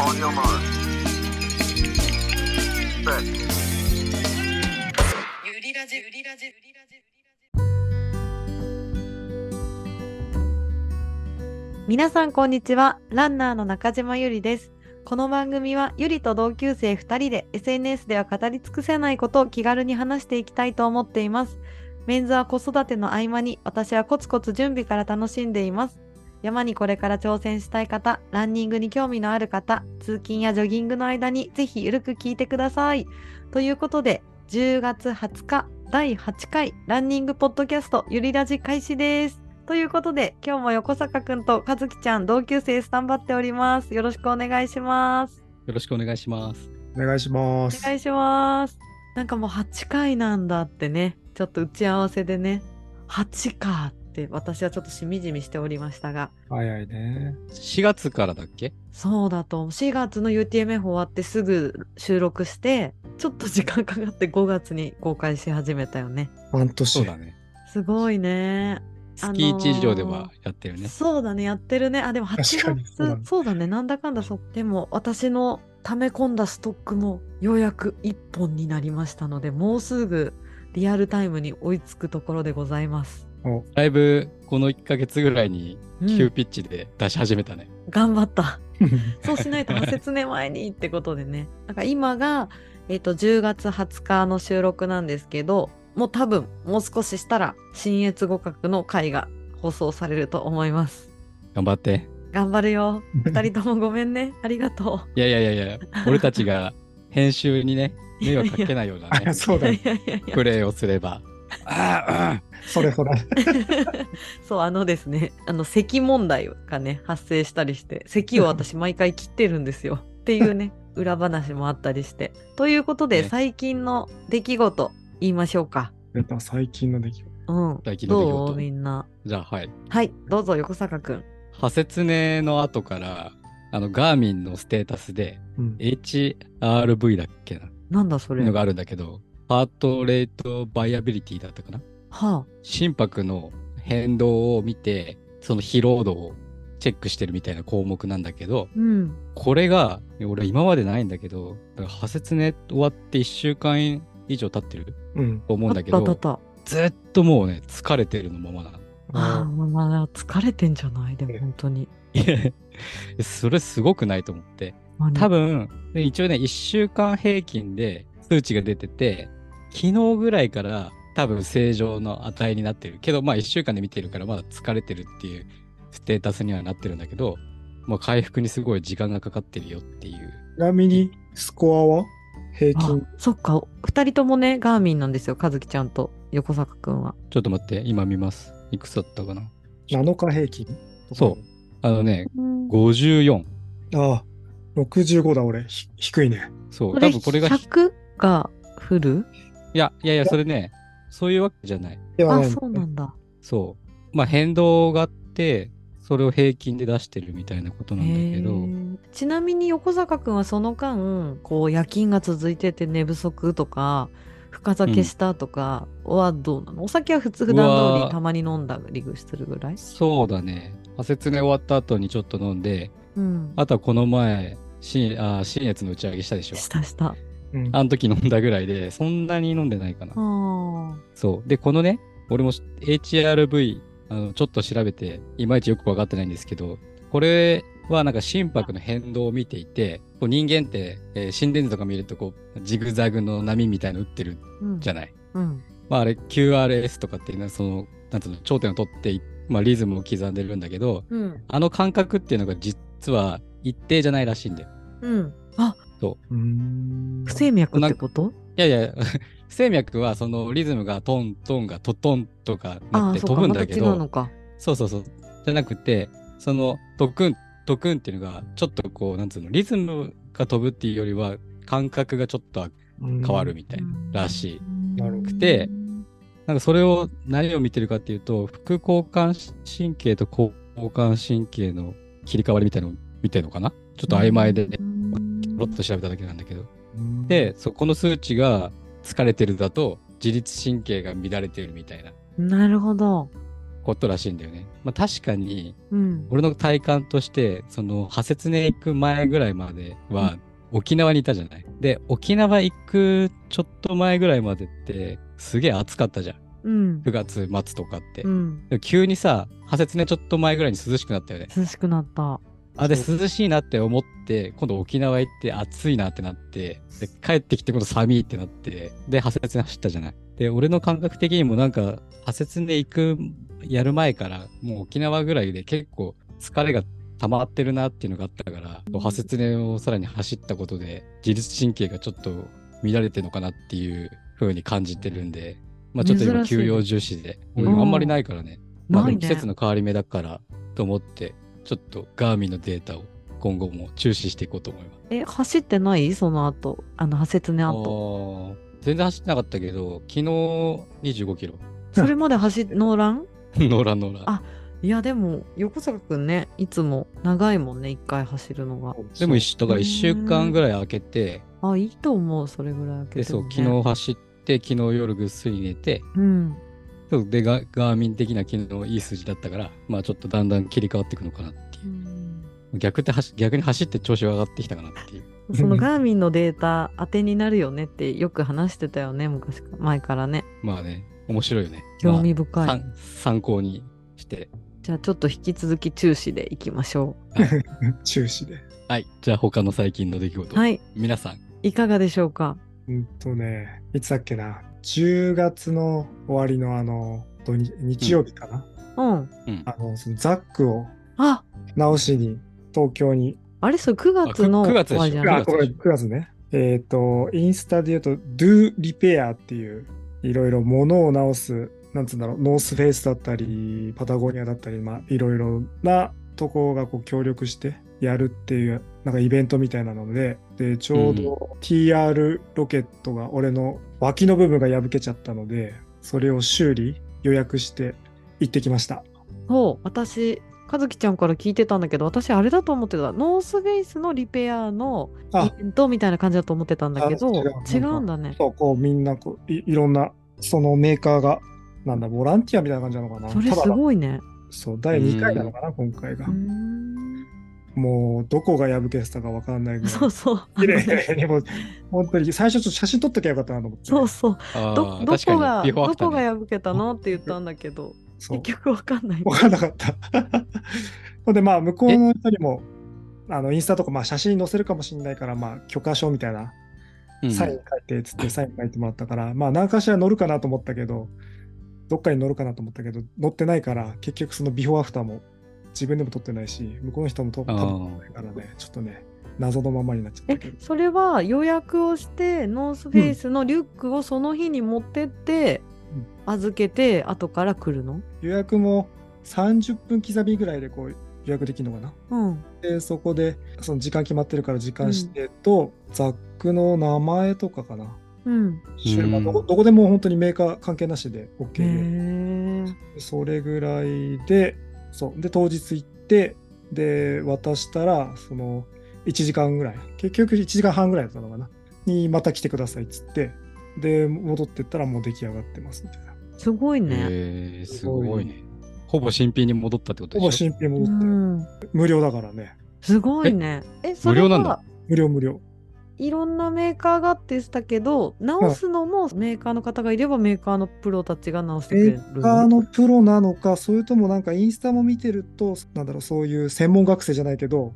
On your mark. Set. ゆりラジゆりラジゆりラジ皆さんこんにちはランナーの中島ゆりですこの番組はゆりと同級生2人で SNS では語り尽くせないことを気軽に話していきたいと思っていますメンズは子育ての合間に私はコツコツ準備から楽しんでいます山にこれから挑戦したい方、ランニングに興味のある方、通勤やジョギングの間にぜひゆるく聞いてください。ということで、10月20日第8回ランニングポッドキャストゆりラジ開始です。ということで、今日も横坂くんと和樹ちゃん同級生スタンバっております。よろしくお願いします。よろしくお願いします。お願いします。お願いします。なんかもう8回なんだってね、ちょっと打ち合わせでね、8かって私はちょっとしみじみしておりましたが、早いね。4月からだっけ？そうだと4月の UTMF 終わってすぐ収録してちょっと時間かかって5月に公開し始めたよね半年。そうだね。すごいね月1以上ではやってるね。そうだねやってるねあでも8確かに月そうだねそうだねなんだかんだそうでも私の溜め込んだストックもようやく1本になりましたのでもうすぐリアルタイムに追いつくところでございます、おだいぶこの1ヶ月ぐらいにうん急ピッチで出し始めたね。頑張った そうしないと派説年前にってことでね。なんか今が、えっと10月20日の収録なんですけど、もう多分もう少ししたら新越互角の回が放送されると思います。頑張って。頑張るよ。二人ともごめんね。ありがといやいやいやいや、俺たちが編集にね、迷惑かけないようなねあ、、そうう。だね。プレイをすれば。ああ、それそれ。そう、あのですね、あの、咳問題がね、発生したりして、咳を私毎回切ってるんですよ。っていうね、裏話もあったりして。ということで、ね最近の出来事言いましょうか。出た最近の出来事。うん。最近の出来どう事。みんな？じゃあはい。はい、どうぞ横坂くん。派説ねの後から、あの、ガーミンのステータスで、うん。HRV だっけな？なんだそれ。はのがあるんだけど、ハートレートバイアビリティだったかな？あ。心拍の変動を見て、その疲労度をチェックしてるみたいな項目なんだけど、うん。これが、俺今までないんだけど、だから派説ね終わって1週間以上経ってるうん。と思うんだけど、ずっともうね、疲れてるのままなの。た。ああ、まあ、疲れてんじゃない？でも本当に。いやそれすごくないと思って。多分、で一応ね、1週間平均で数値が出てて、昨日ぐらいから多分正常の値になってる。けど、まあ1週間で見てるからまだ疲れてるっていうステータスにはなってるんだけど、まあ回復にすごい時間がかかってるよっていう。ちなみに、スコアは？平あ均。そっか。二人ともね、ガーミンなんですよ。和樹ちゃんと横坂くんは。ちょっと待って、今見ます。いくつだったかな？7日平均？そう。あのね、うん54。ああ、65だ俺。ひ低いね。そう。多分これが、い100がフルや、いやいや、それね、そういうわけじゃない。あ、ではないそうなんだ。そう。まあ変動があって、それを平均で出してるみたいなことなんだけど、ちなみに横坂くんはその間こう夜勤が続いてて寝不足とか深酒したとかはどうなの、お酒は普通普段通りたまに飲んだりするぐらい？そうだね。派説ね終わった後にちょっと飲んで、うんあとはこの前、新あ新越の打ち上げしたでしょ。したしたうん。あの時飲んだぐらいで、そんなに飲んでないかな。あそう。で、このね、俺も HRV、あのちょっと調べて、いまいちよく分かってないんですけど、これはなんか心拍の変動を見ていて、こう人間って、えー心電図とか見ると、こう、ジグザグの波みたいの打ってるうんじゃない。うんまああれ QRS とかっていうのは、その、なんつうの、頂点を取ってい、まあリズムを刻んでるんだけど、うんあの感覚っていうのが実は一定じゃないらしいんだよ。うんあう。ーん。不整脈ってこと？いやいや、不整脈はそのリズムがトントンがトトンとかなって飛ぶんだけど、違うのか。そうそうそう。じゃなくて、そのトクン、トクンっていうのが、ちょっとこう、なんつうの、リズムが飛ぶっていうよりは、感覚がちょっな変変わるみたいならしい。なるほど。でなんかそれを何を見てるかっていうと、副交感神経と交感神経の切り替わりみたいなのを見てるのかな？ちょっと曖昧で、ちうんょろっと調べただけなんだけど。うんで、そこの数値が疲れてるだと、自律神経が乱れてるみたいな。なるほどこことらしいんだよね。まあ確かに、うん。俺の体感として、その、派切ね行く前ぐらいまでは、沖縄にいたじゃない。で、沖縄行くちょっと前ぐらいまでって、すげえ暑かったじゃん。うん。9月末とかって。うん。急にさ、派切ねちょっと前ぐらいに涼しくなったよね。涼しくなった。あ、で、涼しいなって思って、今度沖縄行って暑いなってなって、で、帰ってきて今度寒いってなって、で、派切ね走ったじゃない。で、俺の感覚的にもなんか、派切ね行く、やる前から、もう沖縄ぐらいで結構疲れが溜まってるなっていうのがあったから、派切ねをさらに走ったことで、自律神経がちょっと乱れてるのかなっていう風に感じてるんで、まあちょっと今休養重視で、うん俺あんまりないからね。まあ季節。の変わり目だからと思って、ちょっとガーミンのデータを今後も注視していこうと思います。え、走ってない？その後。あの、派切ね後。全然走ってなかったけど、昨日25キロ。それまで走っ、ノーランノーランノーラン。あいや、でも、横坂くんね、いつも長いもんね、一回走るのが。でもだから1週間ぐらい空けて、あ、いいと思う、それぐらい開けで、そう、昨日走って、昨日夜ぐっすり寝て、うん。そうでガ、ガーミン的な昨日いい数字だったから、まあちょっとだんだん切り替わっていくのかなっていうう。ん逆って走逆に走って調子が上がってきたかなっていう。そのガーミンのデータ当てになるよねってよく話してたよね、昔か前からね。まあね、面白いよね。興味深い。まあ参参考にして。じゃあちょっと引き続き中止でいきましょ 中止で。はい。じゃあ他の最近の出来事。う。はい。皆さん。いかがでしょうか？うんとね、いつだっけな。10月の終わりのあの、土日日曜日かな？うん。うん。あの、そのザックをあ、直しに東京に。あれそれ9月のあく9月じゃない？あ、これ9月ね。えっ、と、インスタで言うと、Do Repair っていう、いろいろ物を直す、なんつうんだろう、ノースフェイスだったり、パタゴニアだったり、まあ、いろいろなとこがこう協力してやるっていう、なんかイベントみたいなので、で、ちょうど TR ロケットが俺の脇の部分が破けちゃったので、それを修理、予約して行ってきました。そう、私、和樹ちゃんから聞いてたんだけど、私あれだと思ってた。ノースフェイスのリペアのあイベントみたいな感じだと思ってたんだけど、あ違うんだね。そう、こうみんなこうい、いろんな、そのメーカーが、なんだ、ボランティアみたいな感じなのかな。それすごいね。そう、第2回なのかな、今回がもう、どこが破けてたかわかんないぐらい。そうそう。綺麗にもう、本当に、最初ちょっと写真撮っときゃよかったなと思って。そうそう。あどどー確かにこが、ねどこが破けたのって言ったんだけど、そう結局わかんない。わかんなかった。ほ んで、まあ、向こうの人にも、あの、インスタとか、まあ、写真載せるかもしれないから、まあ、許可証みたいな、うんサイン書いて、つってサイン書いてもらったから、まあ、何かしら載るかなと思ったけど、どっかに載るかなと思ったけど、載ってないから、結局そのビフォーアフターも自分でも撮ってないし、向こうの人も撮ってないからね、ちょっとね、謎のままになっちゃったけど。、それは予約をして、ノースフェイスのリュックをその日に持ってって、うん預けて、後から来るの？予約も30分刻みぐらいでこう予約できるのかな？うん。で、そこで、その時間決まってるから時間指定と、ザックの名前とかかな。うん。まあどこどこでも本当にメーカー関係なしで OK。それぐらいで、そう。で、当日行って、で、渡したら、その、1時間ぐらい、結局1時間半ぐらいだったのかな。に、また来てくださいっつって、で、戻ってったらもう出来上がってますみたいな。すごいね。へーすごいね。ほぼ新品に戻ったってことほぼでしょ？新品う戻って、ん。無料だからね。すごいね。え、それ無料なんだは、無料無料。いろんなメーカーがって言ってたけど、直すのもメーカーの方がいればメーカーのプロたちが直してくメれるーカーのプロなのか、それともなんかインスタも見てると、なんだろう、そういう専門学生じゃないけど、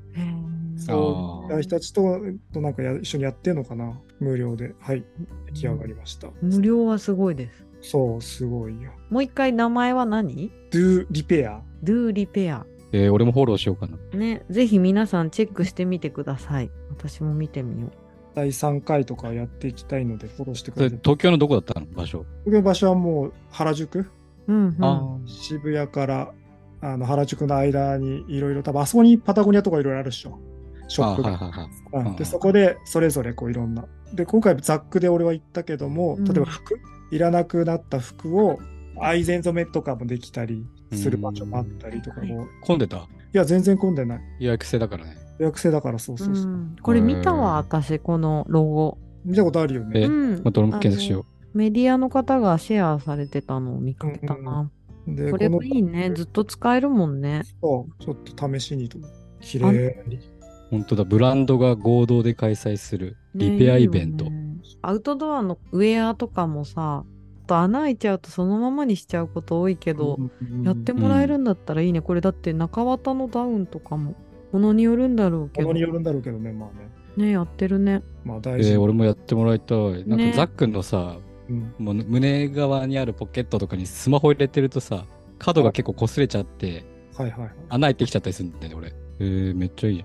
そういう人たちととなんかや一緒にやってんのかな、無料で。はい、出来上がりました。無料はすごいです。そう、すごいよ。もう一回名前は何？Do Repair。?Do Repair。えー俺もフォローしようかな。ね、ぜひ皆さんチェックしてみてください。私も見てみよう。第3回とかやっていきたいので、フォローしてください。東京のどこだったの？場所。僕の場所はもう原宿、うん、うん。あ渋谷からあの原宿の間にいろいろ、多分あそこにパタゴニアとかいろいろあるでしょ。ショップが。あはいはいはい。うんでそこでそれぞれこういろんな。で、今回ザックで俺は言ったけども、うん例えば服、いらなくなった服を愛染染めとかもできたりする場所もあったりとかも、はい混んでた？いや、全然混んでない。予約制だからね。予約制だからそうそうそう。うんこれ見たわ、私、このロゴ。見たことあるよね。えうんまた俺も検索しよあのメディアの方がシェアされてたのを見かけたな。で、これものいいね。ずっと使えるもんね。そうちょっと試しにと。綺麗に。本当だ、ブランドが合同で開催するリペアイベント。ねいいよねアウトドアのウェアとかもさ、あと穴開いちゃうとそのままにしちゃうこと多いけど、やってもらえるんだったらいいね。これだって中綿のダウンとかも、ものによるんだろうけど。ものによるんだろうけどね、まあね。ね、やってるね。まあ大事。えー俺もやってもらいたい。なんねかザックのさ、うんもう胸側にあるポケットとかにスマホ入れてるとさ、角が結構擦れちゃって、はいはいはい。穴開いてきちゃったりするんだよね、俺。えー、めっちゃいいじ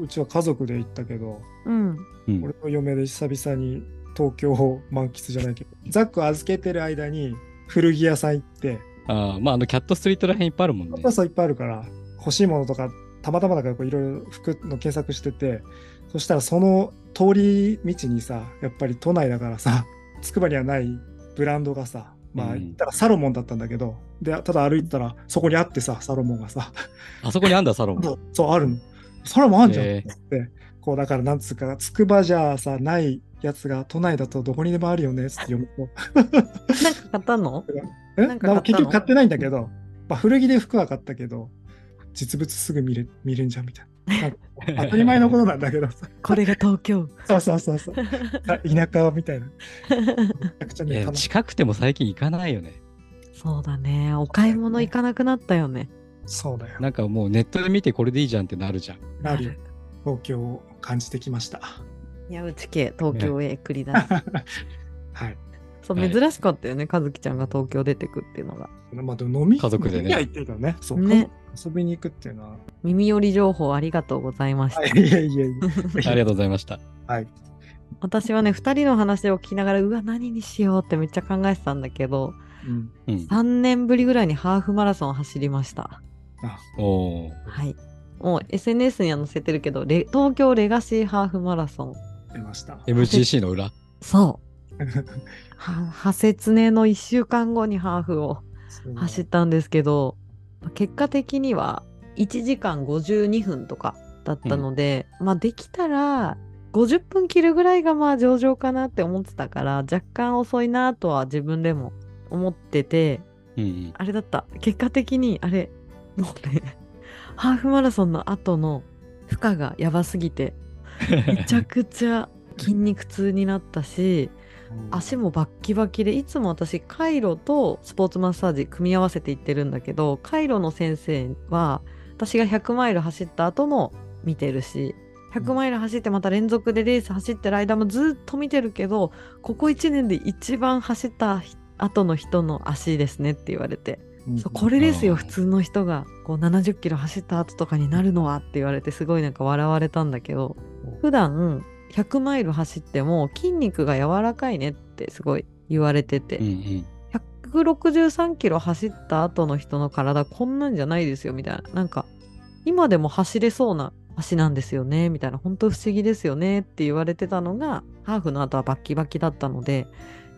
うちは家族で行ったけど、うん。俺の嫁で久々に東京を満喫じゃないけど、ザック預けてる間に古着屋さん行って、あーまあ、あの、キャットストリートらへんいっぱいあるもんね。いっぱいあるから、欲しいものとか、たまたまだからこういろいろ服の検索してて、そしたらその通り道にさ、やっぱり都内だからさ、つくばにはないブランドがさ、まあうん。言ったらサロモンだったんだけど、で、ただ歩いてたらそこにあってさ、サロモンがさ、あそこにあんだ、サロン。そうそうあるの。サロモンあんじゃん。へってこうだからなんつうか、つくばじゃさ、ないやつが都内だとどこにでもあるよねっつって読むと、なんか買ったの？え？なんか買ったの？結局買ってないんだけど、まあ、古着で服は買ったけど、実物すぐ見れ見れんじゃんみたいな。当たり前のことなんだけどさ。これが東京。そうそうそうそう。あ田舎みたいな。めち近くても最近行かないよね。そうだね。お買い物行かなくなったよね。そうだよ。なんかもうネットで見てこれでいいじゃんってなるじゃん。なるよ。東京を感じてきました。宮内家東京へ繰り出す。はい。そう、はい珍しかったよね。和樹ちゃんが東京出てくっていうのが。まあ、でも飲み家族でねってるからね。そう、ね遊びに行くっていうのは。耳寄り情報ありがとうございました。はい、いやいやいや。ありがとうございました。はい。私はね、2人の話を聞きながら、うわ、何にしようってめっちゃ考えてたんだけど、うん。うん。3年ぶりぐらいにハーフマラソンを走りました。あ、おーはい。もう SNS には載せてるけど、レ東京レガシーハーフマラソン。出ました。MGC の裏？そう。は派切ねの1週間後にハーフを走ったんですけど、結果的には1時間52分とかだったので、まあできたら50分切るぐらいがまあ上々かなって思ってたから若干遅いなとは自分でも思っててうんうん。あれだった。結果的にあれもうねハーフマラソンの後の負荷がやばすぎて めちゃくちゃ筋肉痛になったし足もバッキバキでいつも私カイロとスポーツマッサージ組み合わせていってるんだけどカイロの先生は私が100マイル走った後も見てるし100マイル走ってまた連続でレース走ってる間もずっと見てるけどここ1年で一番走った後の人の足ですねって言われて、うんこれですよ普通の人がこう70キロ走った後とかになるのはって言われてすごいなんか笑われたんだけど普段100マイル走っても筋肉が柔らかいねってすごい言われてて、うんうん。163キロ走った後の人の体こんなんじゃないですよみたいななんか今でも走れそうな足なんですよねみたいな本当不思議ですよねって言われてたのがハーフの後はバッキバキだったので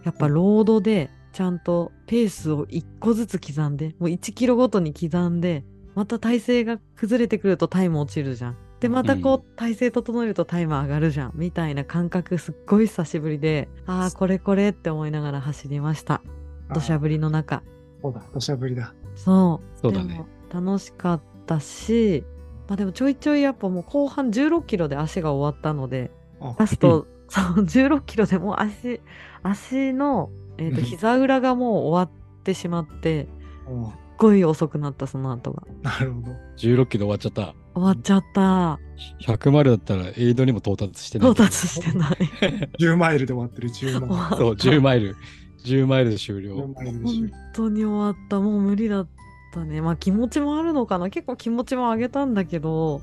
やっぱロードでちゃんとペースを1個ずつ刻んでもう1キロごとに刻んでまた体勢が崩れてくるとタイム落ちるじゃん。でまたこう体勢整えるとタイム上がるじゃんみたいな感覚すっごい久しぶりでああこれこれって思いながら走りました。土砂降りの中。そうだ、土砂降りだ。そう。そうだね。でも楽しかったしまあでもちょいちょいやっぱもう後半16キロで足が終わったのであラスト、そう16キロでもう足足の、えー、とうん。膝裏がもう終わってしまっておすっごい遅くなったその後が。なるほど。16キロ終わっちゃった。終わっちゃった100マイルだったらエイドにも到達してない。到達してない 10マイルで終わってる、10マイル。そう、10マイル。10マイルで終10了。本当に終わったもう無理だったねまあ気持ちもあるのかな結構気持ちも上げたんだけど、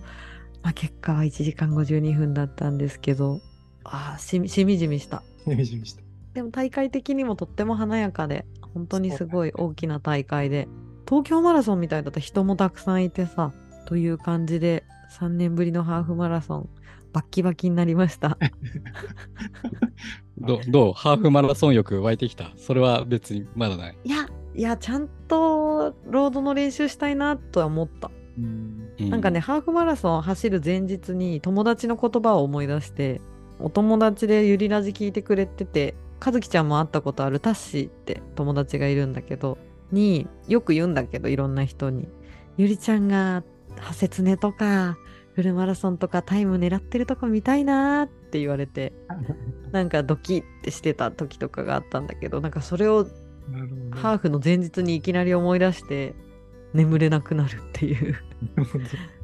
まあ、結果は1時間52分だったんですけどああしみしみじみした了。イメージにした。でも大会的にもとっても華やかで本当にすごい大きな大会で東京マラソンみたいだったら人もたくさんいてさという感じで3年ぶりのハーフマラソンバッキバキになりました。どどう？ハーフマラソン欲湧いてきた？それは別にまだない。いやいやちゃんとロードの練習したいなとは思った。なんかね、、ハーフマラソン走る前日に友達の言葉を思い出して、お友達でゆりラジ聞いてくれてて、和樹ちゃんも会ったことあるタッシーって友達がいるんだけど、によく言うんだけどいろんな人に。ゆりちゃんがハセツネとかフルマラソンとかタイム狙ってるとこ見たいなーって言われて なんかドキッてしてた時とかがあったんだけどなんかそれを。ハーフの前日にいきなり思い出して眠れなくなるっていう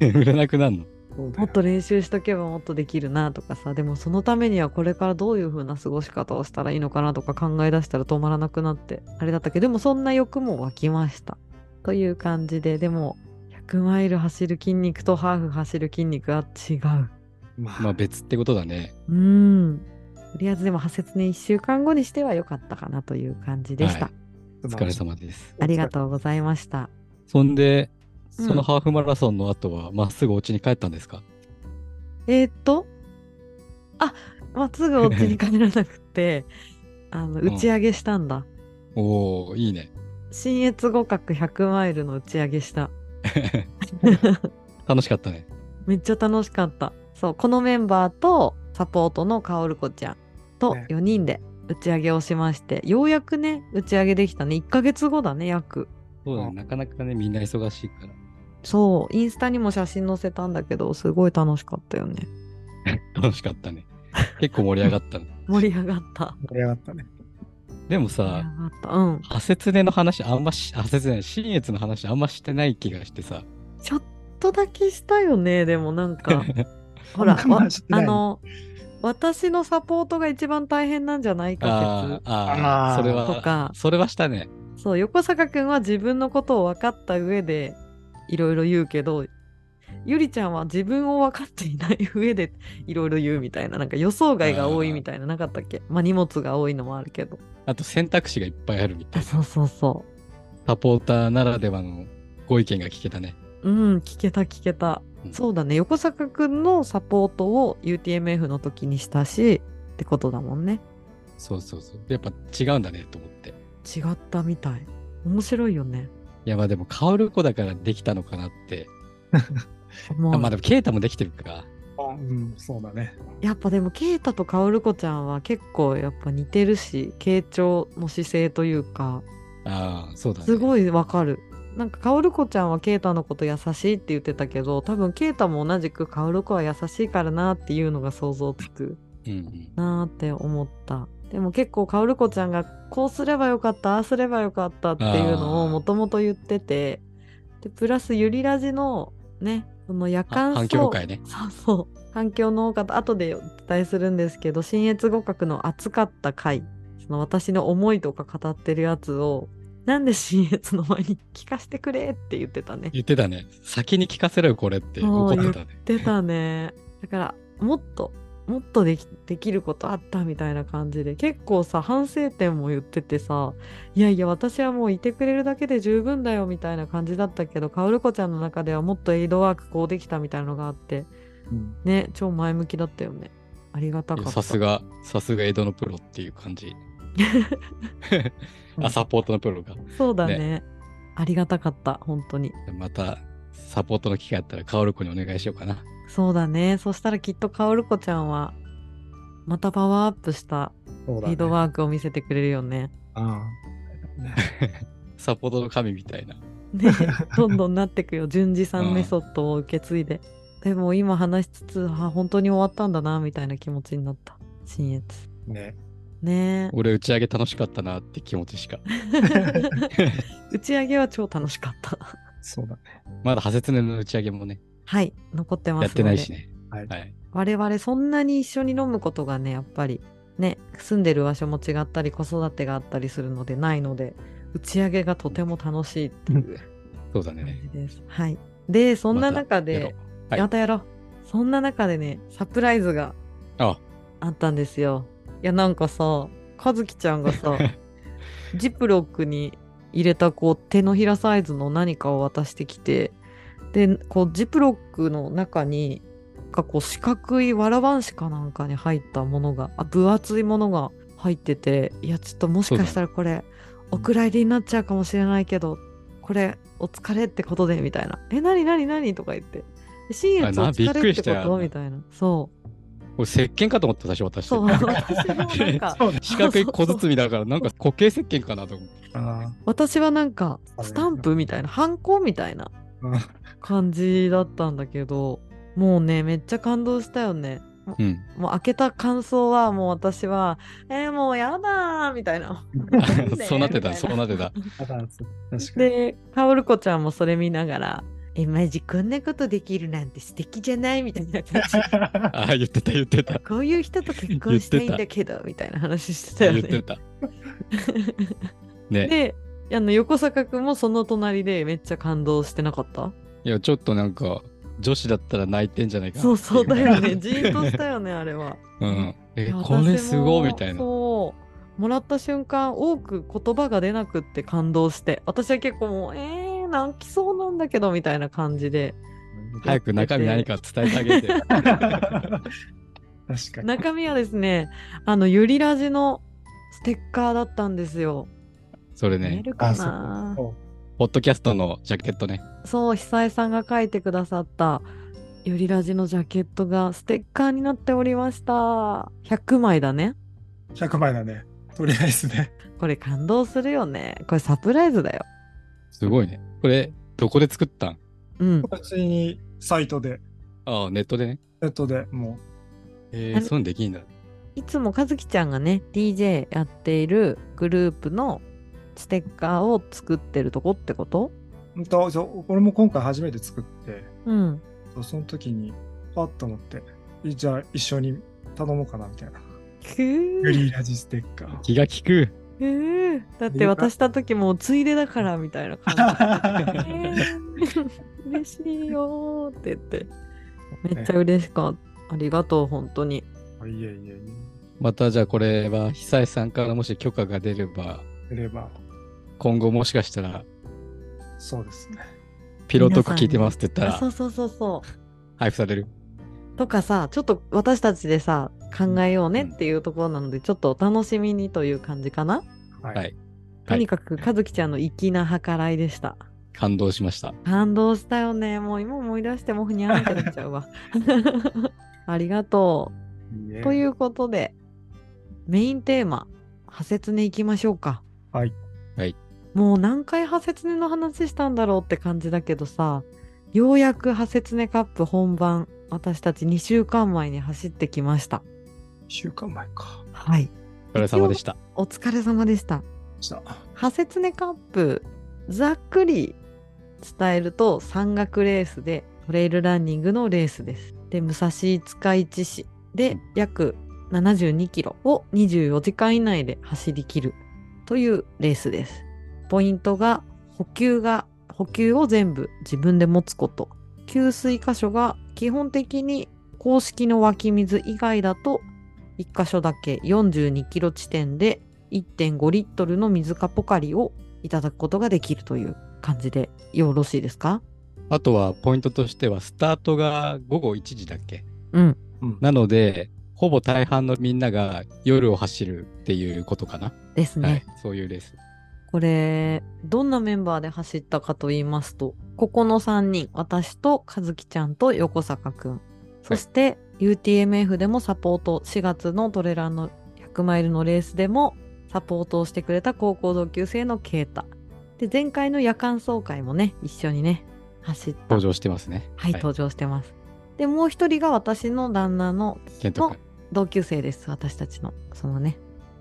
売れなくなるの？もっと練習しとけばもっとできるなとかさでもそのためにはこれからどういう風な過ごし方をしたらいいのかなとか考え出したら止まらなくなってあれだったけどでもそんな欲も湧きましたという感じででも100マイル走る筋肉とハーフ走る筋肉は違うまあ、まあ別ってことだね。うーんとりあえずでも派切ね1週間後にしては良かったかなという感じでした、はいお疲れ様です。ありがとうございましたそんで、うんそのハーフマラソンの後は、まっすぐお家に帰ったんですか？えー、っと、あ、まっすぐお家に帰らなくて、あの、打ち上げしたんだ。おおいいね。新越互角100マイルの打ち上げした。楽しかったね。めっちゃ楽しかった。そう、このメンバーとサポートのかおるこちゃんとね4人で打ち上げをしまして、ようやくね、打ち上げできたね。1ヶ月後だね、約。そうだね。うんなかなかね、みんな忙しいから。そう、インスタにも写真載せたんだけど、すごい楽しかったよね。楽しかったね。結構盛り上がったね。盛り上がった。盛り上がったね。でもさ。うん。ハセツネの話あんまし、ハセツネ、新越の話あんましてない気がしてさ。ちょっとだけしたよね、でもなんか。ほら、あの、私のサポートが一番大変なんじゃないかあーあー、あーそれは、とかそれはしたね。説。そう、横坂くんは自分のことを分かった上でいろいろ言うけど、ゆりちゃんは自分を分かっていない上でいろいろ言うみたいな、なんか予想外が多いみたいな、なかったっけ？まあ荷物が多いのもあるけど。あと選択肢がいっぱいあるみたあ、いな。そうそうそサポーターならではのご意見が聞けたね。う。うん、聞けた聞けた。うんそうだね、横坂くんのサポートを UTMF の時にしたし、ってことだもんね。そうそうそう。やっぱ違うんだねと思って。違ったみたい。面白いよね。いやまあでも、カオル子だからできたのかなって。まあでも、ケイタもできてるか。あうん、そうだね。やっぱでもケイタとカオルコちゃんは結構やっぱ似てるし傾聴の姿勢というかああ、そうだね。すごいわかる。なんかカオルコちゃんはケイタのこと優しいって言ってたけど多分ケイタも同じくカオルコは優しいからなっていうのが想像つくうんうん。なーって思った。でも結構カオルコちゃんがこうすればよかったああすればよかったっていうのをもともと言っててでプラスユリラジのねその夜間あ反響会ね。そうそう。反響の多かった。後でお伝えするんですけど、新越互角の熱かった回、その私の思いとか語ってるやつを、なんで新越の前に聞かせてくれって言ってたね。言ってたね。先に聞かせろよ、これって怒ってたね。言ってたね。だから、もっと、もっとできできることあったみたいな感じで、結構さ、反省点も言っててさ、いやいや、私はもういてくれるだけで十分だよみたいな感じだったけど、かおるこちゃんの中ではもっとエイドワークこうできたみたいなのがあって、うん、ね、超前向きだったよね。ありがたかった。さすが、さすが江戸のプロっていう感じ。あ、サポートのプロが。そうだねありがたかった、本当に。また、サポートの機会あったら、カオル子にお願いしようかな。そうだね。そしたらきっとかおるこちゃんは、またパワーアップしたそうだね。エイドワークを見せてくれるよね。ああね サポートの神みたいな。ね、どんどんなってくよ。順次さんメソッドを受け継いで。でも今話しつつ、あ、本当に終わったんだな、みたいな気持ちになった。新越。ね。ね俺、打ち上げ楽しかったなって気持ちしか。打ち上げは超楽しかった。そうだね。まだハセツネの打ち上げもね、はい、残ってますので。やってないしね。はい。はい。我々そんなに一緒に飲むことがねやっぱりね住んでる場所も違ったり子育てがあったりするのでないので打ち上げがとても楽しいっていう感そうだね。じです。はい。でそんな中でう、はいまたやろう。そんな中でねサプライズがあ、あったんですよ。いやなんかさ和樹ちゃんがさ ジップロックに入れたこう手のひらサイズの何かを渡してきてでこうジップロックの中になんかこう四角いわらばんしかなんかに入ったものがあ分厚いものが入ってていやちょっともしかしたらこれお蔵入りになっちゃうかもしれないけどこれお疲れってことでみたいな「え何何何?」とか言って「新越おあなびっ疲れっくりしてたよ。こと?」みたいな。そう。これ石鹸かと思った私。もなんか、そうだ四角い小包だからなんか固形石鹸かなと思って。あ私はなんか、スタンプみたいな、ハンコみたいな。ー感じだったんだけど、もうね、めっちゃ感動したよね。うんもう開けた感想はもう私は、えー、もうやだーみたいな。そうなってたそうなってた。で、カオルコちゃんもそれ見ながら、え、マジこんなことできるなんて素敵じゃないみたいな感じ。ああ言ってた言ってたこういう人と結婚したいんだけど、みたいな話してたよね。言ってたねで、あの横坂くんもその隣でめっちゃ感動してなかった？いやちょっとなんか女子だったら泣いてんじゃないかなそうそうだよね。うじーんとしたよね、あれは。うんえこれすごいみたいなそう。もらった瞬間、多く言葉が出なくって感動して、私は結構もう、えー、泣きそうなんだけど、みたいな感じで。早く中身何か伝えてあげて確かに。中身はですね、あの、ゆりラジのステッカーだったんですよ。それね見えるかな？そうポッドキャストのジャケットねそう、久江さんが書いてくださった、ゆりラジのジャケットがステッカーになっておりました。100枚だね。100枚だね。とりあえずね。これ感動するよね。これサプライズだよ。すごいねこれどこで作ったん？うん。普通にサイトで、ああネットでねネットでもあれえー、そういうのできんだいつも和樹ちゃんがね DJ やっているグループのステッカーを作ってるとこってこと？う、うんとそう俺も今回初めて作って、うん。そうその時に、あっと思って、いじゃあ一緒に頼もうかなみたいな。グリーラジステッカー。気が利くえーだって渡した時もついでだからみたいな感じで。えー嬉しいよーって言って。めっちゃ嬉しかった。ありがとう、本当に。いえいえいえ。またじゃあこれは久石さんからもし許可が出れば出れば、今後もしかしたらそうですね。ピロートーク聞いてますって言ったらあそうそうそうそう。配布されるとかさ、ちょっと私たちでさ、考えようねっていうところなので、ちょっとお楽しみにという感じかな？はい。はいとにかく、和樹ちゃんの粋な計らいでした。感動しました感動したよね。もう今思い出してもふにゃんってなっちゃうわ。ありがとう。といううことで、メインテーマ、ハセツネいきましょうか。はい。はい。もう何回ハセツネの話したんだろうって感じだけどさ、ようやくハセツネカップ本番、私たち2週間前に走ってきました。1週間前か。はい。お疲れ様でしたお疲れ様でした。した。ハセツネカップ、ざっくり伝えると山岳レースでトレイルランニングのレースです。で、武蔵五日市市で約72キロを24時間以内で走り切るというレースです。ポイントが補給が補給を全部自分で持つこと。給水箇所が基本的に公式の湧き水以外だと1箇所だけ42キロ地点で1.5リットルの水かポカリをいただくことができるという感じでよろしいですか？あとはポイントとしてはスタートが午後1時だっけ？うん。うん。なのでほぼ大半のみんなが夜を走るっていうことかな、ですね。はいそういうレースこれ、どんなメンバーで走ったかと言いますと、ここの3人、私と和樹ちゃんと横坂くん。そして、UTMF でもサポート、4月のトレランの100マイルのレースでもサポートをしてくれた高校同級生のケイタ。で、前回の夜間総会もね、一緒にね、走った。登場してますねはい、登場してます。で、もう一人が私の旦那のケント君同級生です。私たちの。そのね、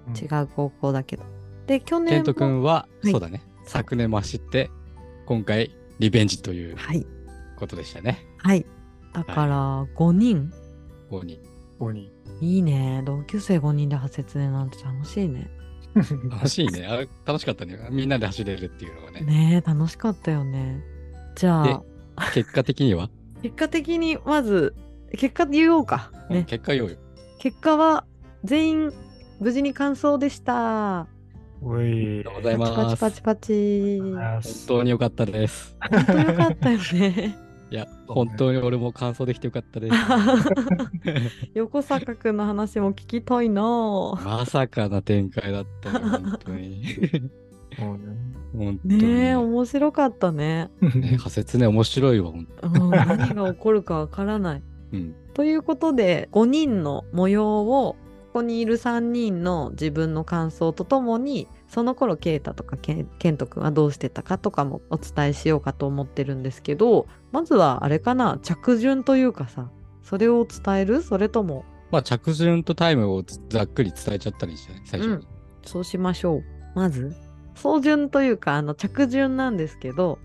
うん違う高校だけど。で、去年も。ケント君は、はいそうだね昨年も走って今回リベンジというはい。ことでしたねはい。だから、5人、5人ここに。いいね。同級生5人で発説ねなんて楽しいね。楽しいねあれ楽しかったねみんなで走れるっていうのがねねえ、楽しかったよね。じゃあ、結果的には、結果的に、まず、結果言おうか。うんね。結果言おうよ結果は、全員、無事に完走でした。おい。ありがとうございますパチパチパチ。本当に良かったです本当よかったよね。いや本当に俺も感想できてよかったです 横坂くんの話も聞きたいなぁまさかな展開だったよ本当に本当にねえ、面白かったね。ねね仮説ね面白いわ本うん、何が起こるかわからない。うん。ということで5人の模様をここにいる3人の自分の感想とともにその頃ケイタとかケンケント君はどうしてたかとかもお伝えしようかと思ってるんですけどまずはあれかな着順というかさそれを伝える？それとも？まあ、着順とタイムをざっくり伝えちゃったりして、最初に。うん。そうしましょう。まず走順というかあの着順なんですけど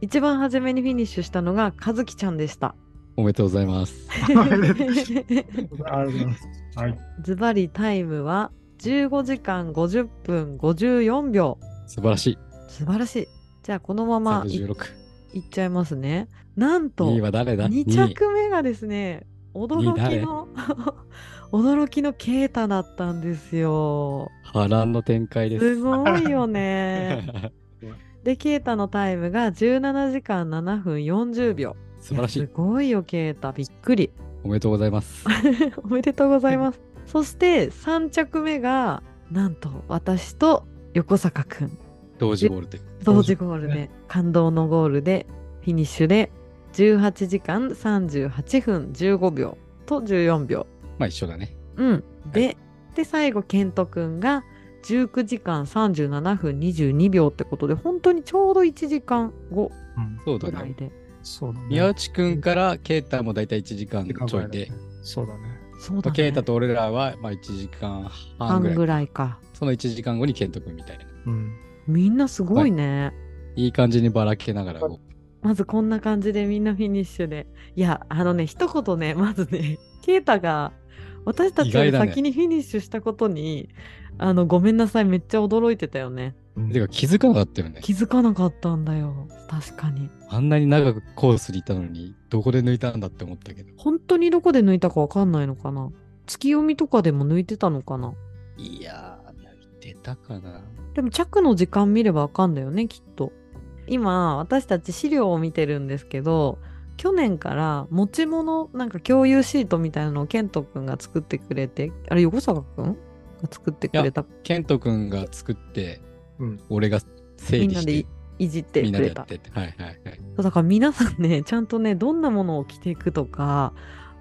一番初めにフィニッシュしたのが和樹ちゃんでした。おめでとうございます。ありがとうございます。はい。ズバリタイムは15時間50分54秒。素晴らしい。素晴らしい。じゃあこのままい36。いっちゃいますね。なんと2位は誰だ？2 ?2 位。着目がですね、驚き誰？の 驚きのケータだったんですよ。波乱の展開です。すごいよね。で、ケータのタイムが17時間7分40秒。素晴らしいやす。ごいよ、ケータ。びっくり。おめでとうございます。おめでとうございます。そして3着目が、なんと私と横坂くん。同時ゴールで。同時ゴールで、感動のゴールで、フィニッシュで、18時間38分15秒と14秒。まあ一緒だね。うん。で、で、最後、ケントくんが19時間37分22秒ってことで、本当にちょうど1時間後うん。そうだね。そうだね。宮内くんからケイタもだいたい1時間ちょいで、そうだね。そうだね。ケイタと俺らはまあ1時間半ぐらい。半ぐらいか。その1時間後にケントくんみたいな。うん。みんなすごいね。いい感じにばらけながらまずこんな感じでみんなフィニッシュで。いや、あのね、一言ね、まずね、ケイタが私たちより先にフィニッシュしたことに、あの、ごめんなさい、めっちゃ驚いてたよね。てか気づかなかったよね。気づかなかったんだよ。確かに。あんなに長くコースにいたのに、どこで抜いたんだって思ったけど。本当にどこで抜いたかわかんないのかな月読みとかでも抜いてたのかないやー、抜いてたかな。でも着の時間見ればわかんだよね、きっと。今、私たち資料を見てるんですけど、去年から持ち物、なんか共有シートみたいなのをケントくんが作ってくれて、あれ、横坂くんが作ってくれた？ケントくんが作って、うん俺が整理してみんなでい、いじってみんくれた。なでやってって。はいはいだから皆さんね、ちゃんとね、どんなものを着ていくとか、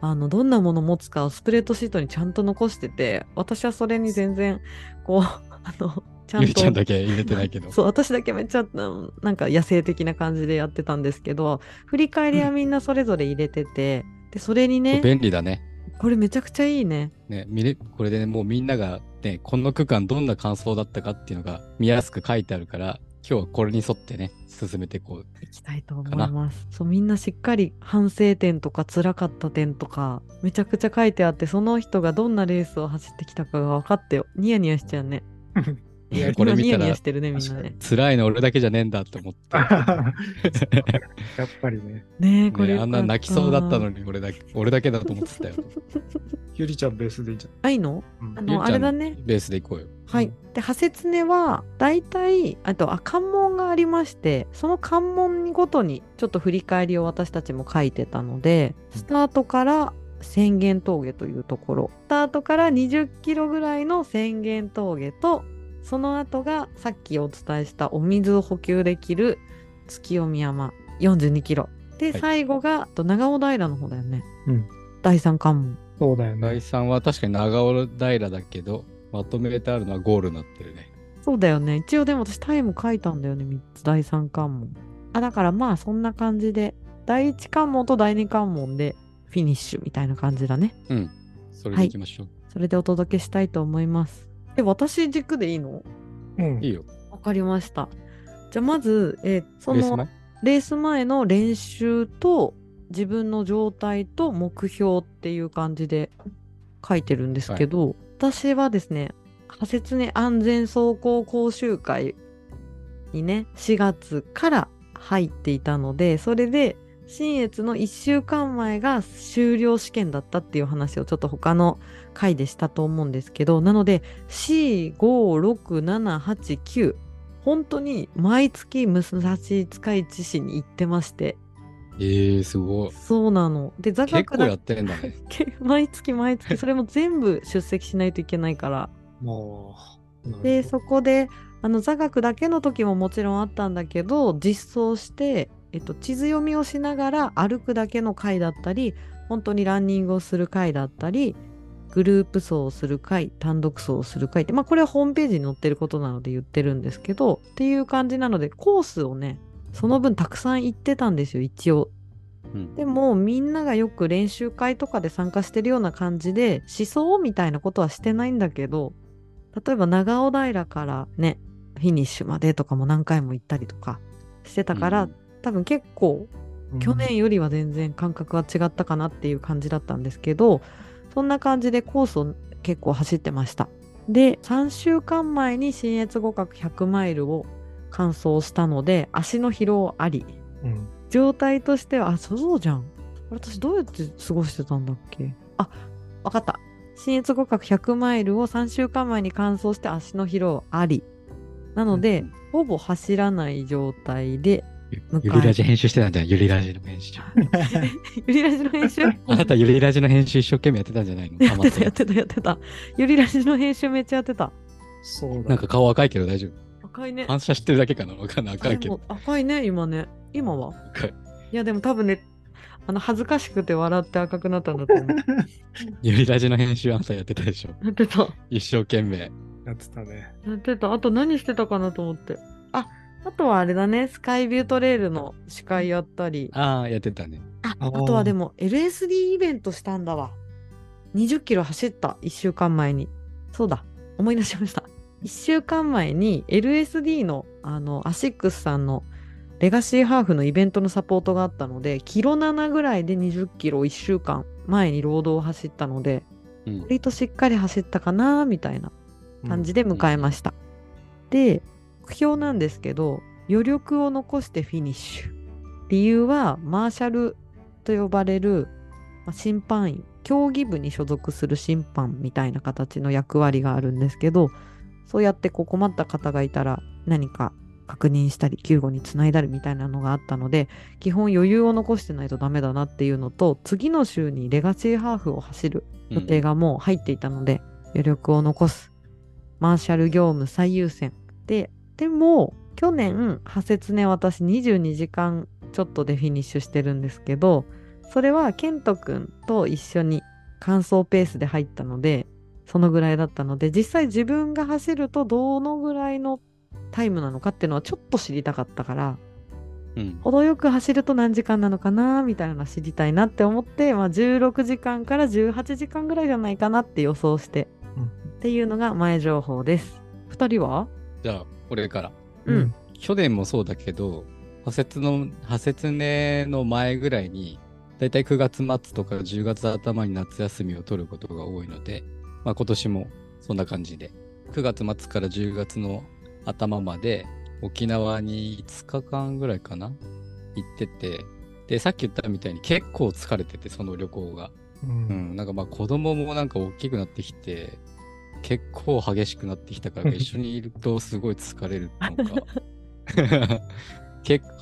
あの、どんなものを持つかをスプレッドシートにちゃんと残してて、私はそれに全然、こう、あの、ちゃんとゆりちゃんだけ入れてないけど。そう私だけめっちゃうんなんか野生的な感じでやってたんですけど振り返りはみんなそれぞれ入れてて、でそれにね便利だね。これめちゃくちゃいいね。ね、見れ、これでね、もうみんながね、この区間どんな感想だったかっていうのが見やすく書いてあるから、今日はこれに沿ってね、進めていこう。いきたいと思います。そうみんなしっかり反省点とか辛かった点とかめちゃくちゃ書いてあってその人がどんなレースを走ってきたかが分かってよニヤニヤしちゃうね これ見たら今ニヤニヤしてるねみんなね辛いの俺だけじゃねえんだって思って。やっぱりね。ねえこれあんな泣きそうだったのに俺だけ、俺だけだと思ってたよ。ゆりちゃんベースでいいじあいいの？ゃん。あうんのあれだねベースで行こうよ。はい。で、ハセツネは、大体、あと、あ、関門がありまして、その関門ごとに、ちょっと振り返りを私たちも書いてたので、スタートから宣言峠というところ、スタートから20キロぐらいの宣言峠と、その後が、さっきお伝えしたお水を補給できる月読山42キロ。で、はい最後が、と長尾平の方だよね。うん第三関門。そうだよ第ね。3は確かに長尾平だけど、まとめてあるのはゴールになってるね。そうだよね。一応でも私タイム書いたんだよね、3つ、第3関門。あ、だからまあそんな感じで、第1関門と第2関門でフィニッシュみたいな感じだね。うん。それで行きましょう。それでお届けしたいと思います。え、私軸でいいの？うんいいよ。わかりました。じゃあまず、えーそのレース前？レース前の練習と自分の状態と目標っていう感じで書いてるんですけど、私はですね、派切ね安全走行講習会にね、4月から入っていたので、それで、新越の1週間前が修了試験だったっていう話をちょっと他の回でしたと思うんですけど、なので、4、5、6、7、8、9、本当に毎月武蔵塚市市に行ってまして、えー、すごい。そうなの。で、座学だ結構やってんだね。け毎月毎月、それも全部出席しないといけないから。もう。で、そこで、あの座学だけの時ももちろんあったんだけど、実装して、えっと、地図読みをしながら歩くだけの回だったり、本当にランニングをする回だったりグループ走をする回単独走をする回ってまあこれはホームページに載ってることなので言ってるんですけどっていう感じなのでコースをねその分たくさん行ってたんですよ一応。うん。でもみんながよく練習会とかで参加してるような感じで思想みたいなことはしてないんだけど例えば長尾平からねフィニッシュまでとかも何回も行ったりとかしてたから、うん多分結構去年よりは全然感覚は違ったかなっていう感じだったんですけどそんな感じでコースを結構走ってました。で3週間前に信越合格100マイルを完走したので足の疲労あり。うん。状態としてはあそうじゃん。私どうやって過ごしてたんだっけ？あわかった。信越合格100マイルを3週間前に完走して足の疲労あり。なので、ほぼ走らない状態でゆりラジ編集してたんじゃん、ゆりラジの編集。ゆりラジの編集？あなたゆりラジの編集一生懸命やってたんじゃないの？やってたやってたやってた。ゆりラジの編集めっちゃやってた。そうだ。なんか顔赤いけど大丈夫？赤いね。反射してるだけかな？わかんない。赤いけど。赤いね、今ね。今は赤い。いや、でも多分ね、あの、恥ずかしくて笑って赤くなったんだと思う。ゆりラジの編集あんたやってたでしょ。やってた。一生懸命。やってたね。やってた。あと何してたかなと思って。あ、あとはあれだね。スカイビュートレイルの司会やったり。ああ、やってたね。あ、あとはでも LSD イベントしたんだわ。20キロ走った。1週間前に。そうだ。思い出しました。1週間前に LSD のあのアシックスさんのレガシーハーフのイベントのサポートがあったので、キロ7ぐらいで20キロ1週間前にロードを走ったので、うん。割としっかり走ったかなみたいな感じで迎えました。で、目標なんですけど、余力を残してフィニッシュ。理由は、マーシャルと呼ばれる、審判員、競技部に所属する審判みたいな形の役割があるんですけど、そうやってこう困った方がいたら何か確認したり、救護につないだりみたいなのがあったので、基本余裕を残してないとダメだなっていうのと、次の週にレガシーハーフを走る予定がもう入っていたので、余力を残す。マーシャル業務最優先。で、でも、去年、派切ね私22時間ちょっとでフィニッシュしてるんですけど、それはケントくんと一緒に完走ペースで入ったので、そのぐらいだったので、実際自分が走るとどのぐらいのタイムなのかっていうのはちょっと知りたかったから、うん。程よく走ると何時間なのかなみたいなの知りたいなって思って、まあ、16時間から18時間ぐらいじゃないかなって予想して、うんっていうのが前情報です。2人は？じゃあ、これから。うん。去年もそうだけど、派切の、派切ねの前ぐらいに、だいたい9月末とか10月頭に夏休みを取ることが多いので、まあ今年もそんな感じで、9月末から10月の頭まで沖縄に5日間ぐらいかな行ってて、で、さっき言ったみたいに結構疲れてて、その旅行が。う。うんん、なんかまあ子供もなんか大きくなってきて、結構激しくなってきたから、一緒にいるとすごい疲れるのか。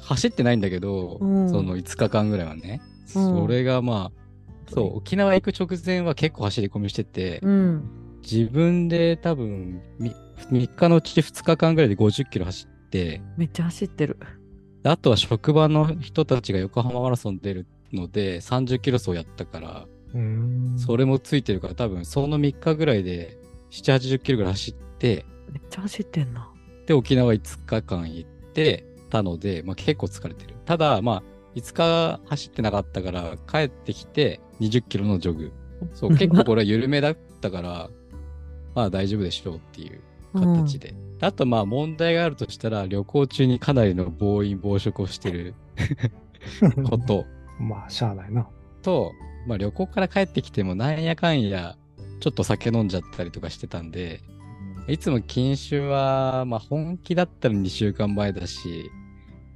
走ってないんだけど、うんその5日間ぐらいはね。うんそれがまあ、そう、沖縄行く直前は結構走り込みしてて、うん。自分で多分み3日のうち2日間ぐらいで50キロ走って、めっちゃ走ってる。あとは職場の人たちが横浜マラソン出るので30キロ走やったから、うん。それもついてるから多分その3日ぐらいで7、80キロぐらい走って、めっちゃ走ってんな。で、沖縄5日間行ってたので、まあ結構疲れてる。ただ、まあ5日走ってなかったから帰ってきて20キロのジョグ。そう、結構これは緩めだったから、まあ大丈夫でしょうっていう形で。あとまあ問題があるとしたら旅行中にかなりの暴飲暴食をしてる こと。まあ、しゃあないな。と、まあ、旅行から帰ってきてもなんやかんやちょっと酒飲んじゃったりとかしてたんで、いつも禁酒は、まあ、本気だったら2週間前だし、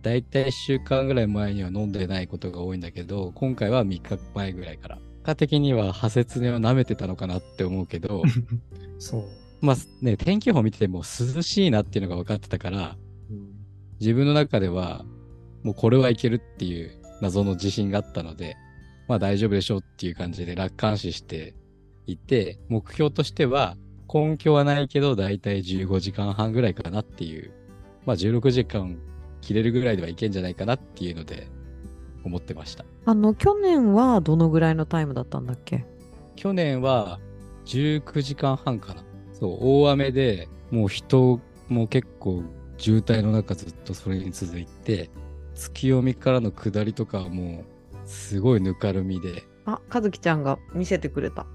だいたい1週間ぐらい前には飲んでないことが多いんだけど、今回は3日前ぐらいから。結果的には派切ねを舐めてたのかなって思うけど、そう。まあね、天気予報見てても涼しいなっていうのが分かってたから、うん自分の中では、もうこれはいけるっていう謎の自信があったので、まあ大丈夫でしょうっていう感じで楽観視していて、目標としては根拠はないけど、だいたい15時間半ぐらいかなっていう、まあ16時間切れるぐらいではいけんじゃないかなっていうので、思ってました。あの、去年はどのぐらいのタイムだったんだっけ？去年は19時間半かな。そう、大雨でもう人も結構渋滞の中ずっとそれに続いて、月読みからの下りとかはもうすごいぬかるみで、あ、かずきちゃんが見せてくれた。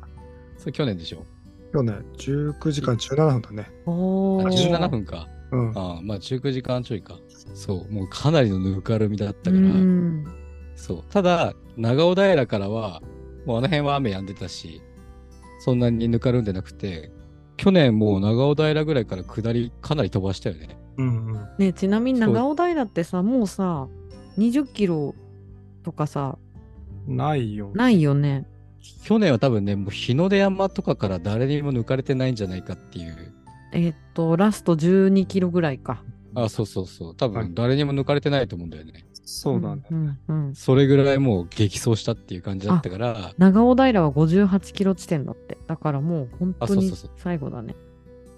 それ去年でしょ？去年19時間17分だね。あおー。17分か。うん。ああまあ19時間ちょいか。そう、もうかなりのぬかるみだったうから、ん。そう。ただ、長尾平からは、もうあの辺は雨止んでたし、そんなにぬかるんでなくて、去年もう長尾平ぐらいから下りかなり飛ばしたよね。うんうん。ねちなみに長尾平ってさ、もうさ、20キロとかさ、ないよ。ないよね。去年は多分ね、もう日の出山とかから誰にも抜かれてないんじゃないかっていう。えーっと、ラスト12キロぐらいか。あ、そうそうそう。多はい分誰にも抜かれてないと思うんだよね。そうだね。うんうんうんそれぐらいもう激走したっていう感じだったから、長尾平は58キロ地点だって。だからもう本当にあそうそうそう最後だね。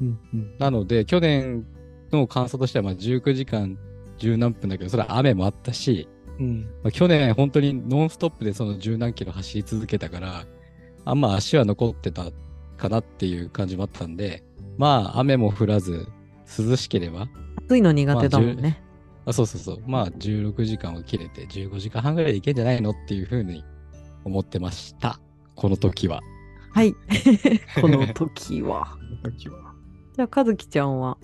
うんうん。なので去年の感想としてはまあ19時間十何分だけど、それは雨もあったし、うん。まあ、去年本当にノンストップでその十何キロ走り続けたから、あんま足は残ってたかなっていう感じもあったんで、まあ雨も降らず涼しければ、暑いの苦手だもんね。あそうそうそう、まあ16時間を切れて15時間半ぐらいでいけんじゃないのっていうふうに思ってました。この時は。はい。この時は。時は。じゃあ、かずきちゃんは？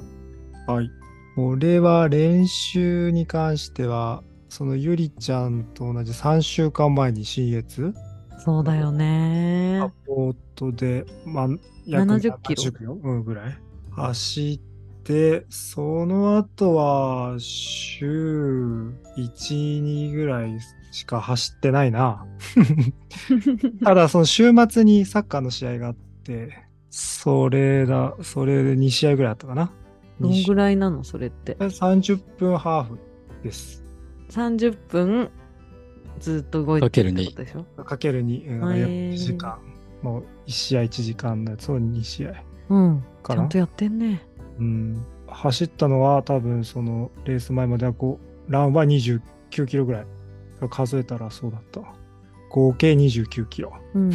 はい。俺は練習に関しては、そのゆりちゃんと同じ3週間前に新越そうだよねサ。ポートで、まあ、約70キロ70キロ、うん、ぐらい走って、その後は週1、2ぐらいしか走ってないな。ただ、その週末にサッカーの試合があって、それだ、それで2試合ぐらいあったかな。どんぐらいなの？それって。30分ハーフです。30分ずっと動いてるってことでしょ？かける2、うんへー約2時間。もう1試合1時間のやつを2試合うん。ち。ゃんとやってんね。うん、走ったのは多分そのレース前まではこうランは29キロぐらい。数えたらそうだった。合計29キロ。うん。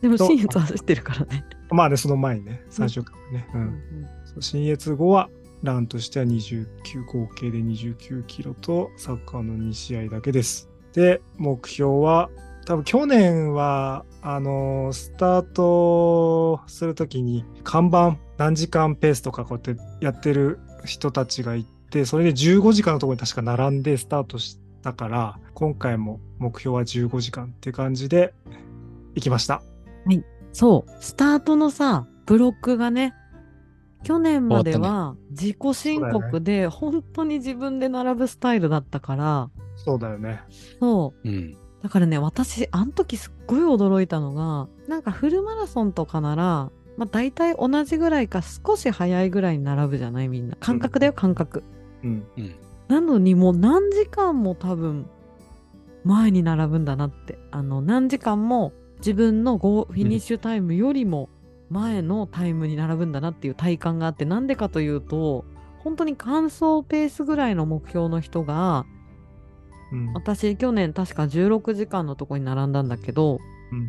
でも、と新越走ってるからね。まあね、その前にね、3週間ね。ううんん。そう新越後はランとしては29、合計で29キロとサッカーの2試合だけです。で、目標は、多分去年は、あのースタートするときに看板何時間ペースとかこうやってやってる人たちがいて、それで15時間のところに確か並んでスタートしたから、今回も目標は15時間って感じで行きました。はいそう、スタートのさ、ブロックがね、去年までは自己申告で本当に自分で並ぶスタイルだったから、そうだよね。そう、うん。だからね、私、あの時すっごい驚いたのが、なんかフルマラソンとかなら、まあ大体同じぐらいか少し早いぐらいに並ぶじゃないみんな。感覚だよ、感覚。うん。うん。なのにもう何時間も多分前に並ぶんだなって。あの、何時間も自分のゴーフィニッシュタイムよりも前のタイムに並ぶんだなっていう体感があって、なんでかというと、本当に完走ペースぐらいの目標の人が、うん。私去年確か16時間のとこに並んだんだけど、うんうん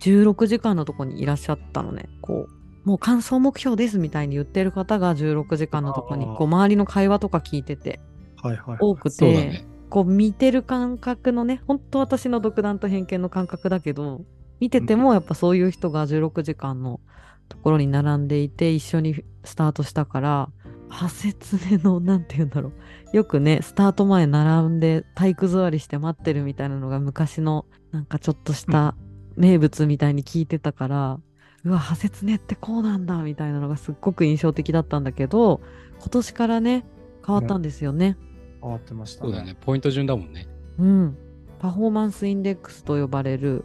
16時間のとこにいらっしゃったのね。こう、もう完走目標ですみたいに言ってる方が16時間のとこにこう周りの会話とか聞いててはいはい。多くて、ね。こう見てる感覚のね、本当私の独断と偏見の感覚だけど、見ててもやっぱそういう人が16時間のところに並んでいて一緒にスタートしたから、派切ねの、なんて言うんだろう。よくね、スタート前並んで体育座りして待ってるみたいなのが昔のなんかちょっとした名物みたいに聞いてたから、うわ、派切ねってこうなんだみたいなのがすっごく印象的だったんだけど、今年からね、変わったんですよね。変わってましたそうだね。ポイント順だもんね。うん、パフォーマンスインデックスと呼ばれる、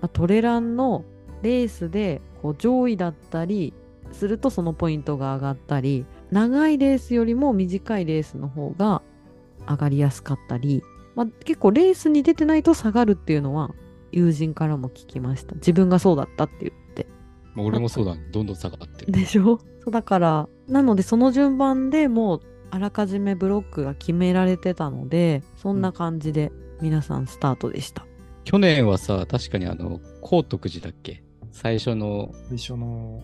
まあトレランのレースでこう上位だったりするとそのポイントが上がったり長いレースよりも短いレースの方が上がりやすかったり、まあ、結構レースに出てないと下がるっていうのは友人からも聞きました自分がそうだったって言ってもう俺もそうだね。どんどん下がってる。でしょ？そうだからなのでその順番でもうあらかじめブロックが決められてたのでそんな感じで皆さんスタートでした。去年はさ、確かにあの、高徳寺だっけ？最初の最初の、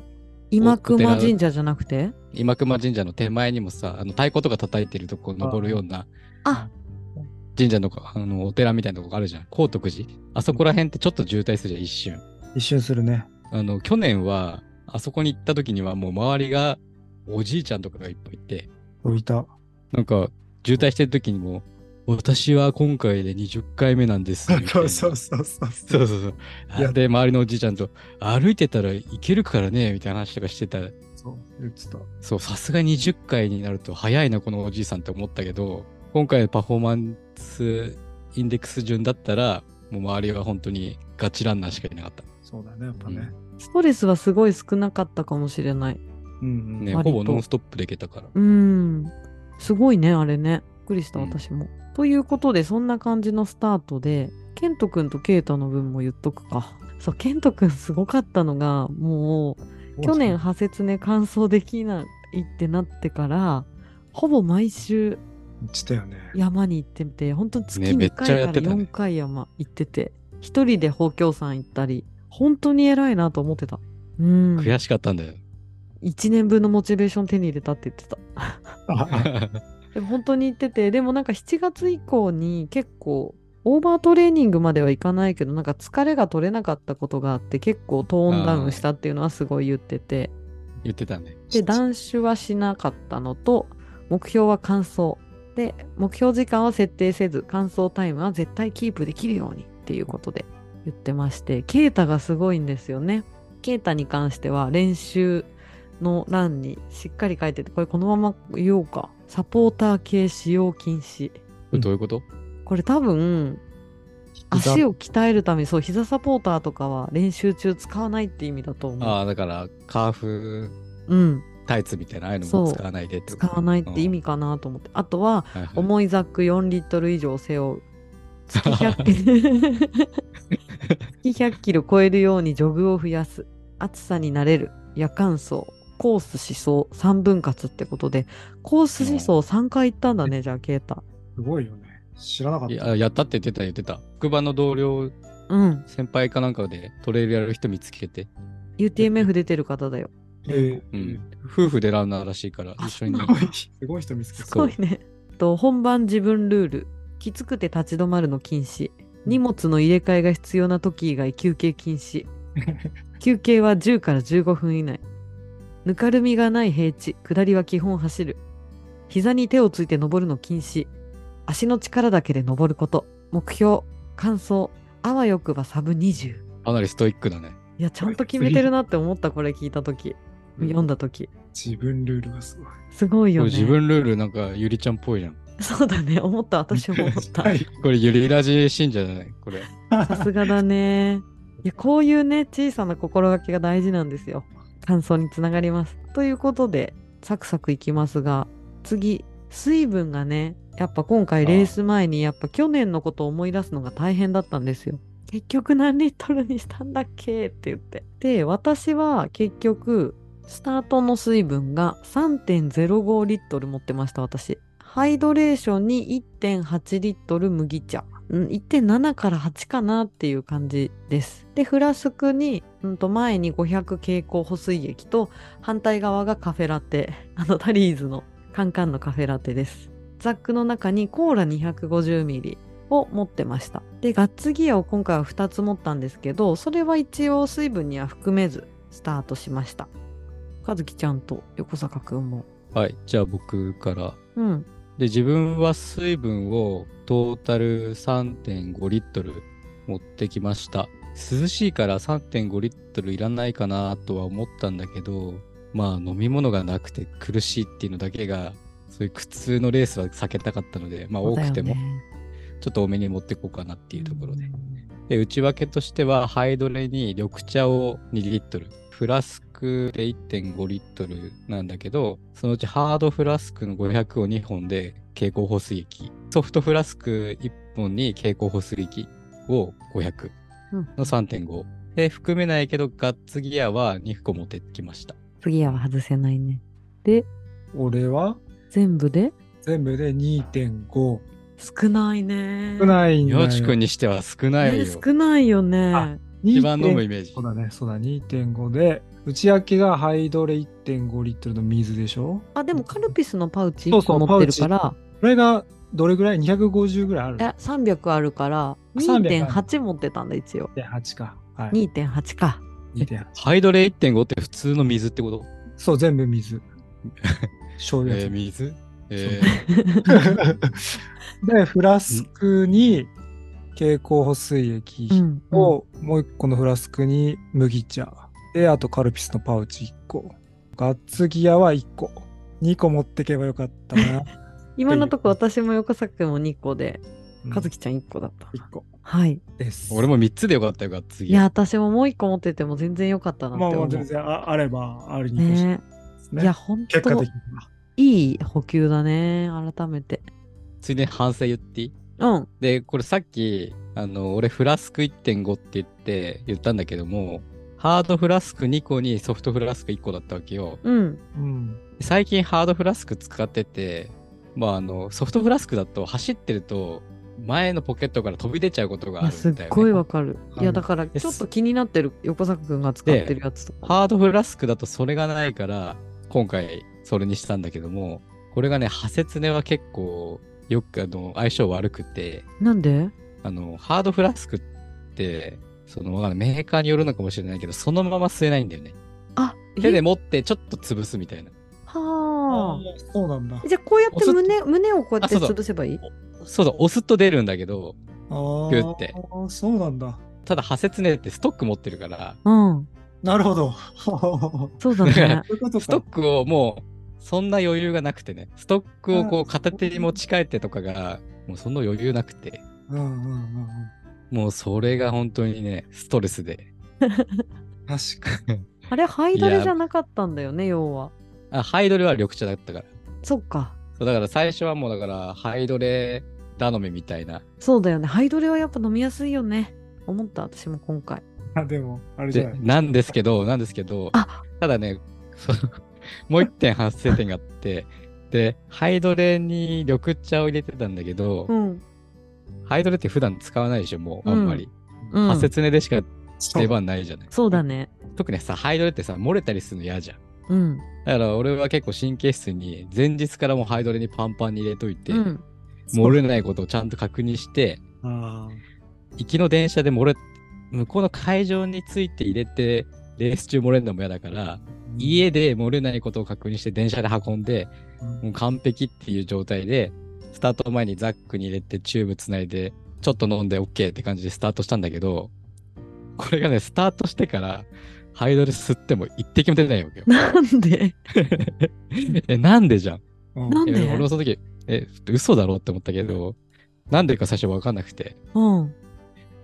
今熊神社じゃなくて？今熊神社の手前にもさ、あの太鼓とか叩いてるとこ登るようなあ、神社のあのお寺みたいなとこがあるじゃん。高徳寺。あそこら辺ってちょっと渋滞するじゃん、一瞬。一瞬するね。あの、去年は、あそこに行った時にはもう周りがおじいちゃんとかがいっぱいいて、置いた。なんか渋滞してる時にも、私は今回で20回目なんです。そうそうそうそう。そうそうそう。いやで、周りのおじいちゃんと、歩いてたらいけるからね、みたいな話とかしてた。そう、言ってた。そう、さすがに20回になると早いな、このおじいさんって思ったけど、今回のパフォーマンスインデックス順だったら、もう周りは本当にガチランナーしかいなかった。そうだね、やっぱね。ストレスはすごい少なかったかもしれない。うんうん。ね、ほぼノンストップでいけたから。うん。すごいね、あれね。びっくりした、うん私も。ということで、そんな感じのスタートで、ケントくんとケイタの分も言っとくか。そう、ケントくんすごかったのが、もう、去年、派説ね、完走できないってなってから、ほぼ毎週言ってたよね。山に行ってて、本当に月2ねめっちゃ回からやってたね4回山行ってて、一人で宝京山行ったり、本当に偉いなと思ってた。うん。悔しかったんだよ。1年分のモチベーション手に入れたって言ってた。あでも本当に言ってて、でもなんか7月以降に結構、オーバートレーニングまではいかないけど、なんか疲れが取れなかったことがあって、結構トーンダウンしたっていうのはすごい言ってて、言ってたね。で、断酒はしなかったのと、目標は完走。で、目標時間は設定せず、完走タイムは絶対キープできるようにっていうことで言ってまして、ケイタがすごいんですよね。ケイタに関しては練習の欄にしっかり書いてて、これこのまま言おうか。サポーター系使用禁止。これどういうこと、これ多分、足を鍛えるために、そう、膝サポーターとかは練習中使わないって意味だと思う。ああ、だから、カーフうん。タイツみたいな、ああいうのも使わないでって使わないって意味かなと思って。あとは、はいはい重いザック4リットル以上背負う。月100キロ 月100キロ超えるようにジョグを増やす。暑さに慣れる。夜間走。コース思想3分割ってことで、コース思想3回行ったんだね、じゃあ、ケイタ。すごいよね。知らなかった。いや、やったって言ってた言ってた。職場の同僚、うん。先輩かなんかでトレイルやる人見つけて、UTMF 出てる方だよ。えーうん。夫婦でランナーらしいから、一緒にす。ごい、すごい人見つけすた。ごいね。と本番自分ルール。きつくて立ち止まるの禁止。荷物の入れ替えが必要な時以外休憩禁止。休憩は10から15分以内。ぬかるみがない平地、下りは基本走る。膝に手をついて登るの禁止。足の力だけで登ること。目標、完走。あわよくばサブ20。かなりストイックだね。いや、ちゃんと決めてるなって思った、これ聞いたとき。読んだとき。自分ルールがすごい。すごいよね。自分ルールなんかゆりちゃんっぽいじゃん。そうだね、思った、私も思った。はい。これゆりラジ信者じゃないこれ。さすがだね。いや、こういうね、小さな心がけが大事なんですよ。感想につながります。ということで、サクサクいきますが、次、水分がね、やっぱ今回レース前に、やっぱ去年のことを思い出すのが大変だったんですよ。結局何リットルにしたんだっけって言って。で、私は結局、スタートの水分が3.05リットル持ってました、私。ハイドレーションに1.8リットル麦茶。うん、1.7から8かなっていう感じです。で、フラスクに、うん、と前に500蛍光補水液と、反対側がカフェラテ。あの、タリーズのカンカンのカフェラテです。ザックの中にコーラ 250ml を持ってました。で、ガッツギアを今回は2つ持ったんですけど、それは一応水分には含めずスタートしました。かずきちゃんと横坂くんも。はい。じゃあ僕から。うん。で、自分は水分をトータル3.5リットル持ってきました。涼しいから3.5リットルいらないかなとは思ったんだけど、まあ飲み物がなくて苦しいっていうのだけが、そういう苦痛のレースは避けたかったので、まあ多くてもちょっと多めに持っていこうかなっていうところで。で、内訳としては、ハイドレに緑茶を2リットル、フラスクで1.5リットルなんだけど、そのうちハードフラスクの500を2本で蛍光補水液、ソフトフラスク1本に蛍光補水液を500うんの3.5。で、含めないけど、ガッツギアは2個持ってきました。次は外せないね。で、俺は？全部で？全部で2.5少ないね。少ないよ。よちくんにしては少ないよ。ね少ないよあね。一番飲むイメージそう。だね、そうだ、2.5で、内訳がハイドレ1.5リットルの水でしょ？あ、でもカルピスのパウチ1そうそう個持ってるから、これがどれぐらい ?250 ぐらいあるいや、300あるから、300 2.8持ってたんだ、一応。?2.8 か。はい。2.8か。2.8。ハイドレ1.5って普通の水ってこと？そう、全部水。醤油えー、や水？えつ。で、フラスクに蛍光補水液うん。を、もう一個のフラスクに麦茶。で、あとカルピスのパウチ1個。ガッツギアは1個。2個持ってけばよかったな。今のとこ私も横作も2個で、うん和樹ちゃん1個だった。1個はい。です。ー、俺も3つでよかったよ、が次。いや、私ももう1個持ってても全然良かったなって思う。まあまあ全然ああればありに越ねね。いや、ほんと結果的、には。いい補給だね。改めて。ついでに反省言っていい？うん。で、これさっき、あの、俺フラスク1.5って言って、言ったんだけども、ハードフラスク2個にソフトフラスク1個だったわけよ。うん。うん。最近ハードフラスク使ってて、まああの、ソフトフラスクだと走ってると、前のポケットから飛び出ちゃうことがあるすっんだよ、ね。ごいわかる。はいいや、だから、ちょっと気になってる横作くんが使ってるやつとか。ハードフラスクだとそれがないから、今回それにしたんだけども、これがね、ハセツネは結構、よくあの、相性悪くて、なんで？あの、ハードフラスクって、その、わかんないメーカーによるのかもしれないけど、そのまま吸えないんだよね。あ、手でえ？持ってちょっと潰すみたいな。はあ。そうなんだ。じゃあ、こうやって胸、胸をこうやって潰せばいい？そうだ、押すと出るんだけど、あグってあ、そうなんだ。ただ、ハセツネってストック持ってるから、うん。なるほど。そ そうだね。ストッか。クをもう、そんな余裕がなくてね、ストックをこう片手に持ち帰ってとかが、もうその余裕なくて、うんうんうんうん。もうそれが本当にね、ストレスで。確かに。あれ、ハイドレじゃなかったんだよね、要は。あ、ハイドレは緑茶だったから。そっか。そうだから最初はもうだから、ハイドレ頼みみたいな。そうだよね。ハイドレはやっぱ飲みやすいよね。思った、私も今回。あ、でも、あれじゃでない。なんですけど、なんですけど、あただね、そのもう一点発生点があって、で、ハイドレに緑茶を入れてたんだけど、うん。ハイドレって普段使わないでしょ、もうあんまり。うん。ハセツネでしか出番ないじゃない。そうだね。特にさ、ハイドレってさ、漏れたりするの嫌じゃん。うん。だから俺は結構神経質に前日からもうハイドレにパンパンに入れといて、うん。漏れないことをちゃんと確認して、あ行きの電車で漏れ、向こうの会場について入れて、レース中漏れるのも嫌だから、ー家で漏れないことを確認して電車で運んで、うんもう完璧っていう状態で、スタート前にザックに入れてチューブつないで、ちょっと飲んで OK って感じでスタートしたんだけど、これがね、スタートしてから、ハイドレ吸っても一滴も出ないわけよ。なんで？え、なんでじゃん？うんなんで？え俺もその時、え、嘘だろって思ったけど、なんでか最初わかんなくて。うん。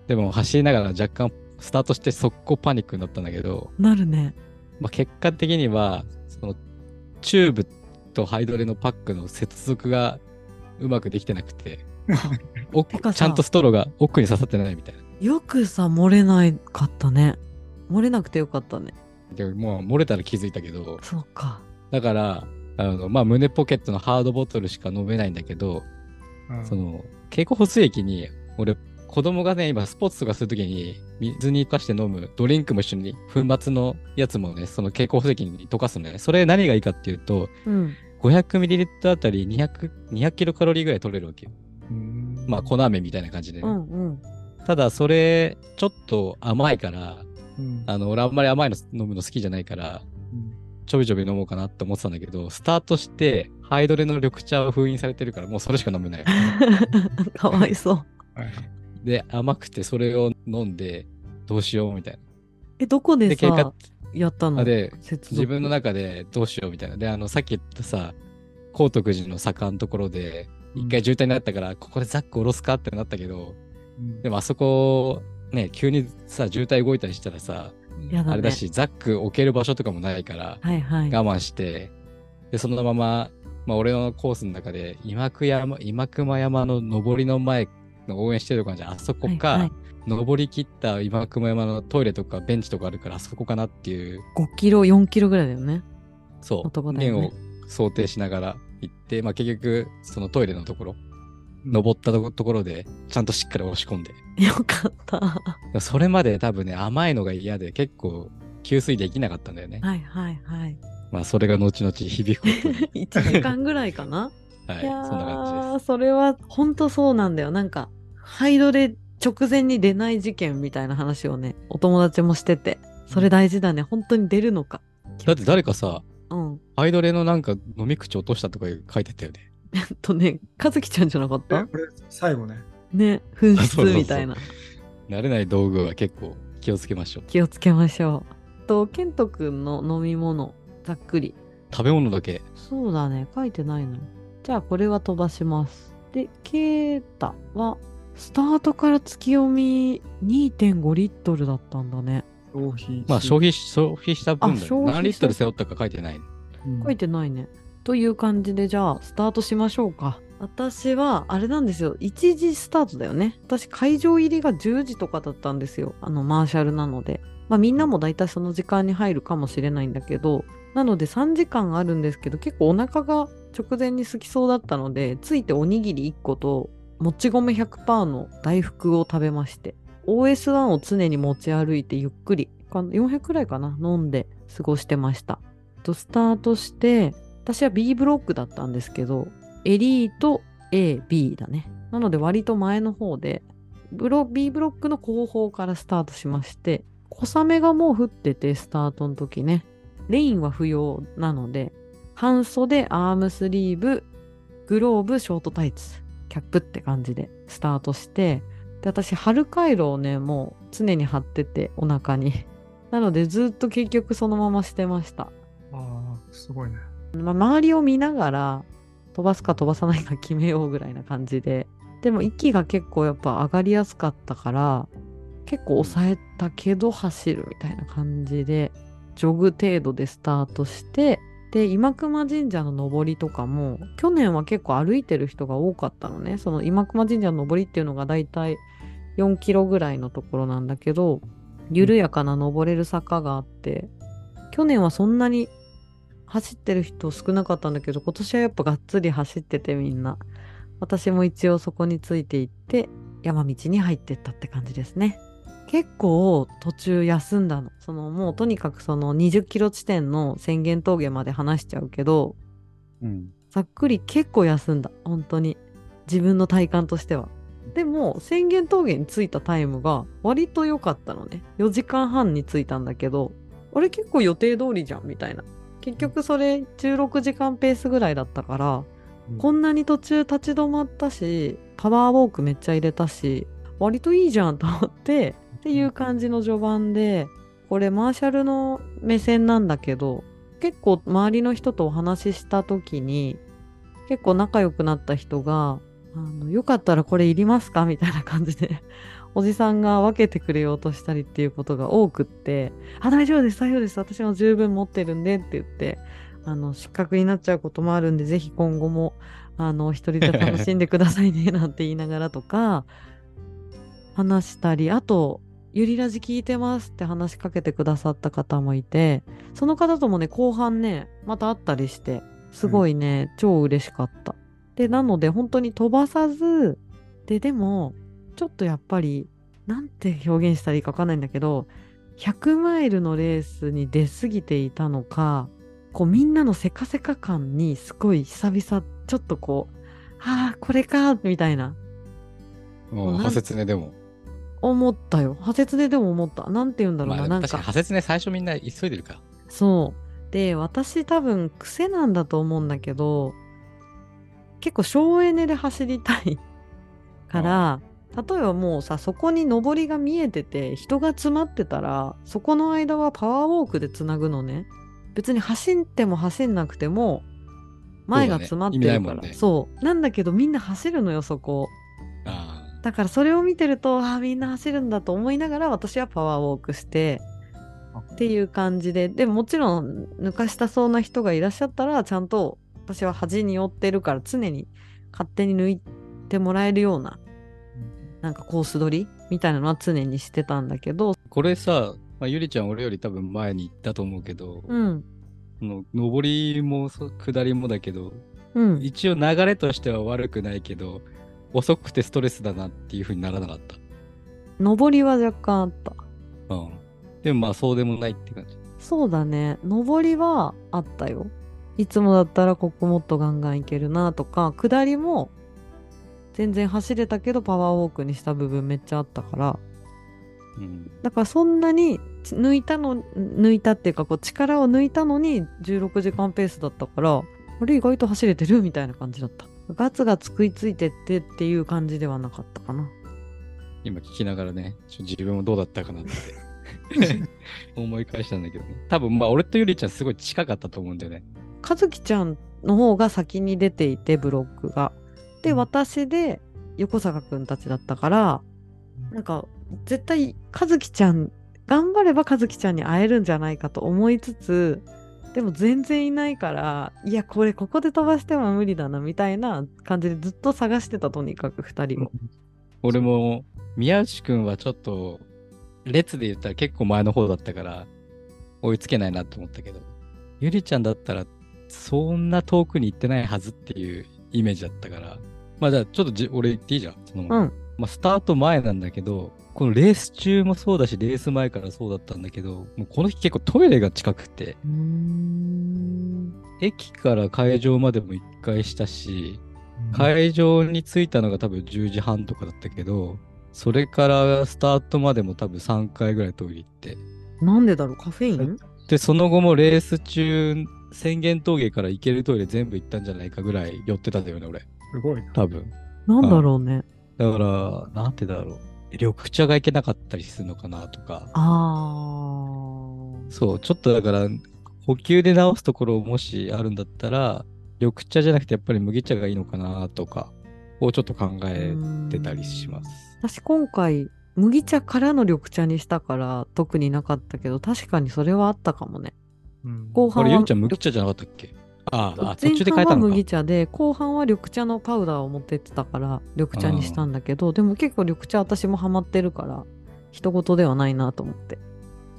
でも走りながら若干スタートして速攻パニックになったんだけど、なるね。まあ、結果的には、そのチューブとハイドレのパックの接続がうまくできてなくて、ちゃんとストローが奥に刺さってないみたいな。よくさ、漏れなかったね。漏れなくてよかったね。でもう漏れたら気づいたけど、そうか。だから、あの、まあ、胸ポケットのハードボトルしか飲めないんだけど、うんその、蛍光補水液に、俺、子供がね、今スポーツとかするときに、水に溶かして飲むドリンクも一緒に、粉末のやつもね、その蛍光補水液に溶かすのね。それ何がいいかっていうと、うん。500ml あたり200、200キロカロリーぐらい取れるわけよ。うんまあ、粉飴みたいな感じでね。うんうん。ただ、それ、ちょっと甘いから、うんあの、俺あんまり甘いの飲むの好きじゃないから、うんちょびちょび飲もうかなって思ってたんだけど、スタートして、ハイドレの緑茶は封印されてるから、もうそれしか飲めない。かわいそう。はいで、甘くてそれを飲んで、どうしようみたいえ、どこな。でで、結果さ、、やったの？あで、自分の中でどうしようみたいな。で、あの、さっき言ったさ、高徳寺の坂のところで、一回渋滞になったから、ここでザック下ろすかってなったけど、うんでもあそこ、ね、急にさ、渋滞動いたりしたらさ、ね。あれだし、ザック置ける場所とかもないから、はいはい。我慢して、で、そのまま、まあ、俺のコースの中で、今久山、今熊山の登りの前の応援してる感じ、あそこか、はいはい登り切った今熊山のトイレとかベンチとかあるから、あそこかなっていう、5キロ、4キロぐらいだよね。そう、ね面を想定しながら行って、まあ、結局、そのトイレのところ登ったとところで、ちゃんとしっかり押し込んで。よかった。それまで多分ね、甘いのが嫌で結構給水できなかったんだよね。はいはいはい。まあそれが後々響くことに。1時間ぐらいかな はい、そんな感じーです。それは本当そうなんだよ。なんか、ハイドレ直前に出ない事件みたいな話をね、お友達もしてて、それ大事だね。本当に出るのか。だって誰かさ、うん。アイドレのなんか飲み口落としたとか書いてたよね。えっとね、和樹ちゃんじゃなかった？これ、最後ね。ね、紛あそうそうそう失みたいな。慣れない道具は結構気をつけましょう。気をつけましょう。と、ケントくんの飲み物、ざっくり。食べ物だけ。そうだね、書いてないの。じゃあ、これは飛ばします。で、ケータは、スタートから月読み2.5リットルだったんだね。消費。まあ消費し消費した分だよ何リットル背負ったか書いてない。うん書いてないね。という感じで、じゃあ、スタートしましょうか。私は、あれなんですよ。1時スタートだよね。私、会場入りが10時とかだったんですよ。あの、マーシャルなので。まあ、みんなも大体その時間に入るかもしれないんだけど、なので3時間あるんですけど、結構お腹が直前に空きそうだったので、ついておにぎり1個と、もち米100%の大福を食べまして、OS1 を常に持ち歩いてゆっくり、400くらいかな、飲んで過ごしてました。とスタートして、私は B ブロックだったんですけど、エリート A、B だね。なので割と前の方で、ブロ B ブロックの後方からスタートしまして、小雨がもう降ってて、スタートの時ね。レインは不要なので、半袖、アームスリーブ、グローブ、ショートタイツ、キャップって感じでスタートして、で、私、春回路をね、もう常に貼ってて、お腹に。なので、ずっと結局そのまましてました。ああ、すごいね。まあ、周りを見ながら飛ばすか飛ばさないか決めようぐらいな感じででも息が結構やっぱ上がりやすかったから結構抑えたけど走るみたいな感じでジョグ程度でスタートしてで今熊神社の登りとかも去年は結構歩いてる人が多かったのね。その今熊神社の登りっていうのがだいたい4キロぐらいのところなんだけど緩やかな登れる坂があって去年はそんなに走ってる人少なかったんだけど今年はやっぱがっつり走っててみんな。私も一応そこについていって山道に入ってったって感じですね。結構途中休んだの。そのもうとにかくその20キロ地点の宣言峠まで話しちゃうけどうん。ざっくり結構休んだ。本当に。自分の体感としては。でも宣言峠に着いたタイムが割と良かったのね。4時間半に着いたんだけどあれ結構予定通りじゃんみたいな。結局それ16時間ペースぐらいだったから、うん。こんなに途中立ち止まったしパワーウォークめっちゃ入れたし割といいじゃんと思ってっていう感じの序盤でこれマーシャルの目線なんだけど結構周りの人とお話しした時に結構仲良くなった人があのよかったらこれいりますか？みたいな感じでおじさんが分けてくれようとしたりっていうことが多くって「あ大丈夫です大丈夫です私も十分持ってるんで」って言ってあの失格になっちゃうこともあるんでぜひ今後もあの一人で楽しんでくださいねなんて言いながらとか話したりあと「ゆりラジ聞いてます」って話しかけてくださった方もいてその方ともね後半ねまた会ったりしてすごいね、超嬉しかった。でなので本当に飛ばさずででもちょっとやっぱりなんて表現したらいいかわかんないんだけど100マイルのレースに出過ぎていたのかこうみんなのせかせか感にすごい久々ちょっとこうああこれかみたいなもう、なん派説ね、でも。思ったよ派説ででも思ったなんて言うんだろうな、まあ、なんか確かに派説ね、最初みんな急いでるか。そう。で、私多分癖なんだと思うんだけど、結構省エネで走りたいから、例えばもうさ、そこに上りが見えてて、人が詰まってたら、そこの間はパワーウォークでつなぐのね。別に走っても走んなくても、前が詰まってるから。そうだねねそう。なんだけどみんな走るのよ、そこ。あだからそれを見てると、ああ、みんな走るんだと思いながら、私はパワーウォークして、っていう感じで、でももちろん抜かしたそうな人がいらっしゃったら、ちゃんと私は端に寄ってるから、常に勝手に抜いてもらえるような、なんかコース取りみたいなのは常にしてたんだけど、あ。これさ、まあ、ゆりちゃん俺より多分前に行ったと思うけど、うん、その上りもそ下りもだけど、うん、一応流れとしては悪くないけど、遅くてストレスだなっていう風にならなかっ上りは若干あった。た。うん。でもまあそうでもないって感じ。そうだね。上りはあったよ。いつもだったらここもっとガンガンいけるなとか、下りも全然走れたけどパワーウォークにした部分めっちゃあったから、うん。だからそんなにち抜いたの、抜いたっていうかこう力を抜いたのに16時間ペースだったから、あれ意外と走れてるみたいな感じだった。ガツガツ食いついてってっていう感じではなかったかな。今聞きながらね、自分もどうだったかなって 思い返したんだけどね。多分まあ俺とゆりちゃんすごい近かったと思うんだよね。和樹ちゃんの方が先に出ていてブロックが。で私で横坂くんたちだったからなんか絶対和樹ちゃん頑張れば和樹ちゃんに会えるんじゃないかと思いつつでも全然いないからいやこれここで飛ばしても無理だなみたいな感じでずっと探してたとにかく2人を。俺も宮内くんはちょっと列で言ったら結構前の方だったから追いつけないなと思ったけど、ゆりちゃんだったらそんな遠くに行ってないはずっていうイメージだったから、まあじゃあちょっとじ俺言っていいじゃん。そのうんまあスタート前なんだけど、このレース中もそうだし、レース前からそうだったんだけど、もうこの日結構トイレが近くて、駅から会場までも一回したし、会場に着いたのが多分10時半とかだったけど、それからスタートまでも多分3回ぐらいトイレ行って。なんでだろう？カフェイン？で、その後もレース中、宣言峠から行けるトイレ全部行ったんじゃないかぐらい寄ってたんだよね、俺。すごいな。多分。なんだろうね。だから、なんてだろう。緑茶が行けなかったりするのかなとか。そう、ちょっとだから、補給で直すところもしあるんだったら、緑茶じゃなくてやっぱり麦茶がいいのかなとか、をちょっと考えてたりします。私今回麦茶からの緑茶にしたから特になかったけど確かにそれはあったかもね。うん。後半はこれ、ゆりちゃん麦茶じゃなかったっけ？ああ、あ途前中で変えた麦。茶で後半は緑茶のパウダーを持ってってたから緑茶にしたんだけどでも結構緑茶私もハマってるから人事ではないなと思って。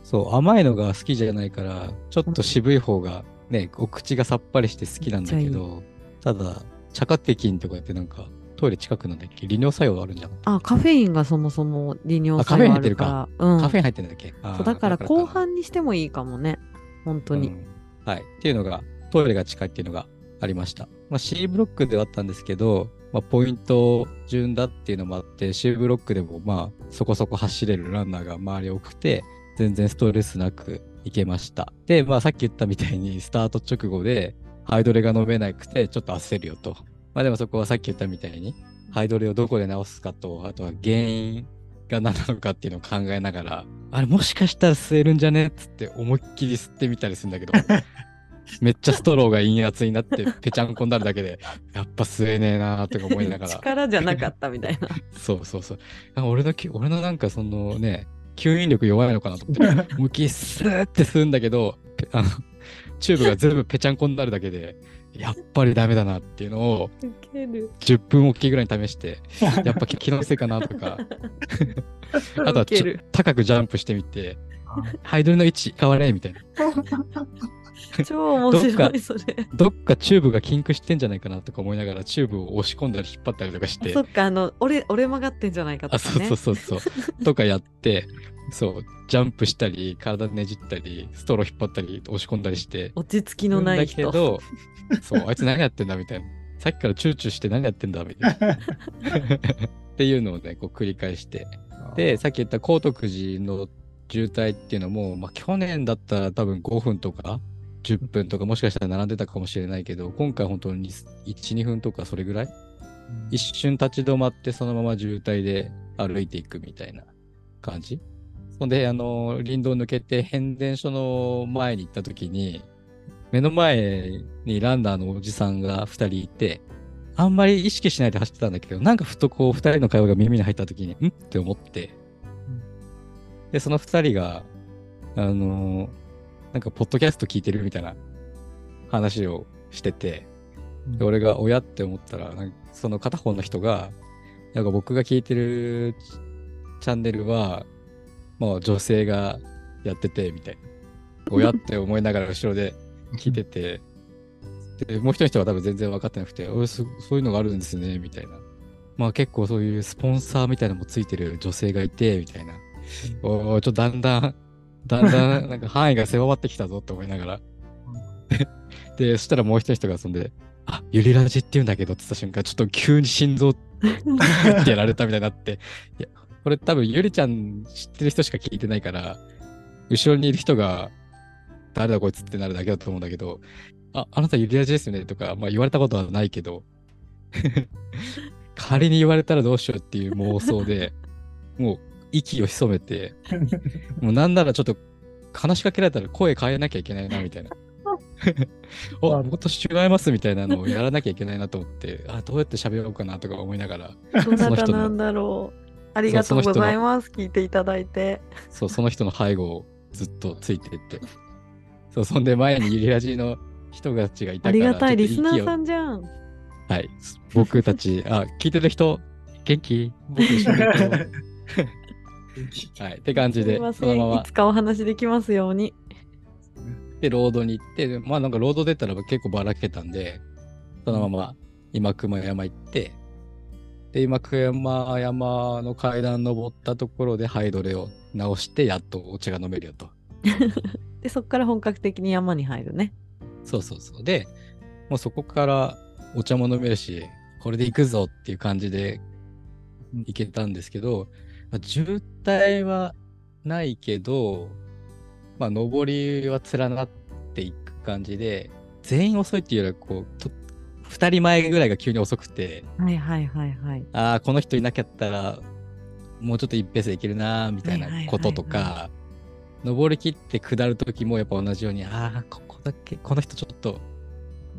そう、甘いのが好きじゃないから、ちょっと渋い方がね、お口がさっぱりして好きなんだけど、ただ、茶化テキンとかってなんか、トイレ近くなんだっけ？利尿作用あるんじゃん。あカフェインがそもそも利尿作用あフェイン入ってるるか。らうん。カフェイン入ってんだっけ？そうだからか後半にしてもいいかもね本当に、うん。はい。っていうのが、トイレが近いっていうのがありました。まあ、C ブロックではあったんですけど、まあ、ポイント順だっていうのもあって、C ブロックでもまあ、そこそこ走れるランナーが周り多くて、全然ストレスなく行けました。で、まあ、さっき言ったみたいに、スタート直後で、ハイドレが飲めなくて、ちょっと焦るよと。まあ、でもそこはさっき言ったみたいに、ハイドレをどこで直すかと、あとは原因が何なのかっていうのを考えながら、あれもしかしたら吸えるんじゃね？っつって思いっきり吸ってみたりするんだけど、めっちゃストローが陰圧になってぺちゃんこになるだけで、やっぱ吸えねえなーとか思いながら、力じゃなかったみたいな。そうそうそう。あ俺のき、俺のなんかそのね、吸引力弱いのかなと思って、思いっきりスーって吸うんだけど、ぺあの、チューブが全部ぺちゃんこになるだけで、やっぱりダメだなっていうのをウケる。10分おきぐらいに試して、やっぱ気のせいかなとか、あとは高くジャンプしてみて、ハイドレの位置変われみたいな。超面白いそれどっかチューブがキンクしてんじゃないかなとか思いながら、チューブを押し込んだり引っ張ったりとかしてそ、っかあの折れ折れ曲がってんじゃないかとあ、そうかねそうそうそう、とかやって、そう、ジャンプしたり、体ねじったり、ストロー引っ張ったり、押し込んだりして、落ち着きのないだ人けど、そう、あいつ何やってんだみたいな。さっきからチューチューして何やってんだみたいな。っていうのをね、こう繰り返して。で、さっき言った高徳寺の渋滞っていうのも、まあ去年だったら多分5分とか10分とかもしかしたら並んでたかもしれないけど、今回本当に1、2分とかそれぐらい？一瞬立ち止まってそのまま渋滞で歩いていくみたいな感じ？そんで、あの、林道抜けて変電所の前に行った時に、目の前にランナーのおじさんが2人いて、あんまり意識しないで走ってたんだけど、なんかふとこう2人の会話が耳に入った時に、ん？って思って、で、その2人が、あのなんかポッドキャスト聞いてるみたいな話をしてて、で俺が親って思ったら、なんかその片方の人が、なんか僕が聞いてるチャンネルは、まあ女性がやってて、みたいな。親って思いながら 後ろで聞いてて、で、もう一人の人は多分全然分かってなくて、おいそそういうのがあるんですね、みたいなまあ結構そういうスポンサーみたいなのもついてる女性がいて、みたいな。おーちょっとだんだん、だんだんなんか範囲が狭まってきたぞって思いながら。で、そしたらもう一人人が遊んで、あ、ゆりラジって言うんだけどって言った瞬間、ちょっと急に心臓ってやられたみたいになって、いや、これ多分ゆりちゃん知ってる人しか聞いてないから、後ろにいる人が、誰だこいつってなるだけだと思うんだけど、あ、あなたゆりラジですよねとか、まあ言われたことはないけど、仮に言われたらどうしようっていう妄想で、もう息を潜めて、もうなんならちょっと話しかけられたら声変えなきゃいけないなみたいな。お、もっと違いますみたいなのをやらなきゃいけないなと思って、あ、どうやって喋ろうかなとか思いながら、どなその人のたなんだろう。ありがとうございます。聞いていただいて。そう、その人の背後をずっとついてって。そう、そんで前にゆりラジの人たちがいたから、ありがたいリスナーさんじゃん。はい。僕たち、あ、聞いてる人、元気？僕一緒に はい。って感じで。そのままいつかお話できますように。で、ロードに行って、でまあなんかロード出たら結構ばらけたんで、そのまま今熊山行って、で、今熊山の階段登ったところでハイドレを直して、やっとお茶が飲めるよと。で、そこから本格的に山に入るね。そうそうそう。で、もうそこからお茶も飲めるし、これで行くぞっていう感じで行けたんですけど、まあ、渋滞はないけど、まあ、上りは連なっていく感じで、全員遅いっていうよりは、こう、と2人前ぐらいが急に遅くて、はいはいはいはい。ああ、この人いなきゃったら、もうちょっと一ペースでいけるなーみたいはいはいはいはいなこととか、登り切って下るときもやっぱ同じように、ああ、ここだけ、この人ちょっと、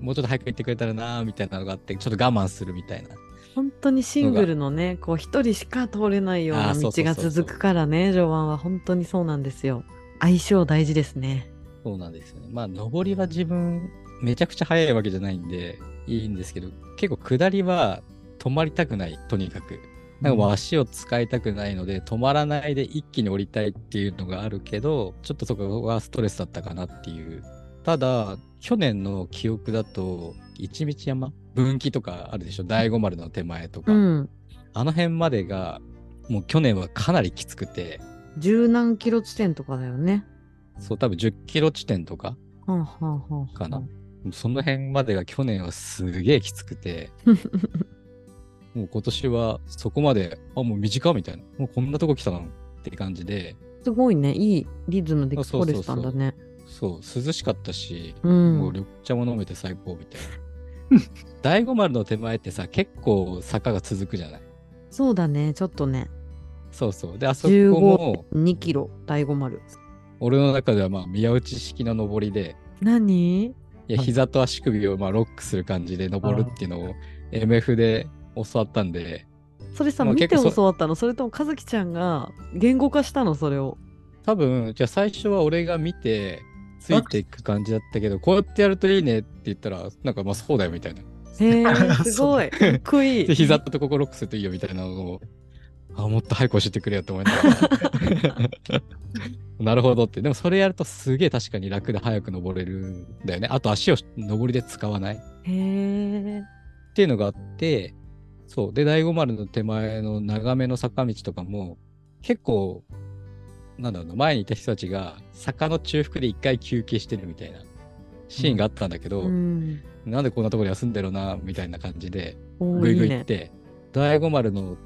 もうちょっと早く行ってくれたらなーみたいなのがあって、ちょっと我慢するみたいな。本当にシングルのね、こう一人しか通れないようあな道が続くからね、序盤は本当にそうなんですよ。相性大事ですね。そうなんですよね。まあ、登りは自分、めちゃくちゃ速いわけじゃないんで、いいんですけど、結構下りは止まりたくない、とにかく。なんか足を使いたくないので、止まらないで一気に降りたいっていうのがあるけど、ちょっとそこはストレスだったかなっていう。ただ、去年の記憶だと、一道山分岐とかあるでしょ？大五丸の手前とか。うん。あの辺までが、もう去年はかなりきつくて、十何キロ地点とかだよね。そう多分10キロ地点とか、かなその辺までが去年はすげえきつくて、もう今年はそこまで、あ、もう短みたいな。もうこんなとこ来たのって感じで、すごいね。いいリズムであそうそうそう来れてたんだね。そう、涼しかったし、うん。もう緑茶も飲めて最高みたいな。大五丸の手前ってさ、結構坂が続くじゃない？そうだね。ちょっとね。そうそう。で、あそこも、2キロ、第五丸。俺の中ではまあ宮内式の登りで、何？いや、はい膝と足首をまあロックする感じで登るっていうのを MF で教わったんで、それさ、まあ見て教わったの？それとも和樹ちゃんが言語化したの？それを。多分、じゃあ最初は俺が見て、ついていく感じだったけど、こうやってやるといいねって言ったら、なんかまあそうだよみたいな。へえ、すごい。かっこいい。で、膝とここロックするといいよみたいなのを、あ、もっと早く教えてくれよと思いながら。なるほどって。でもそれやるとすげえ確かに楽で早く登れるんだよね。あと足を登りで使わない。へえ。っていうのがあって、そう。で、大五丸の手前の長めの坂道とかも、結構、なんだろうな、前にいた人たちが坂の中腹で一回休憩してるみたいなシーンがあったんだけど、うん。なんでこんなところに休んでるな、みたいな感じで、おぐいぐーい行って、大五丸の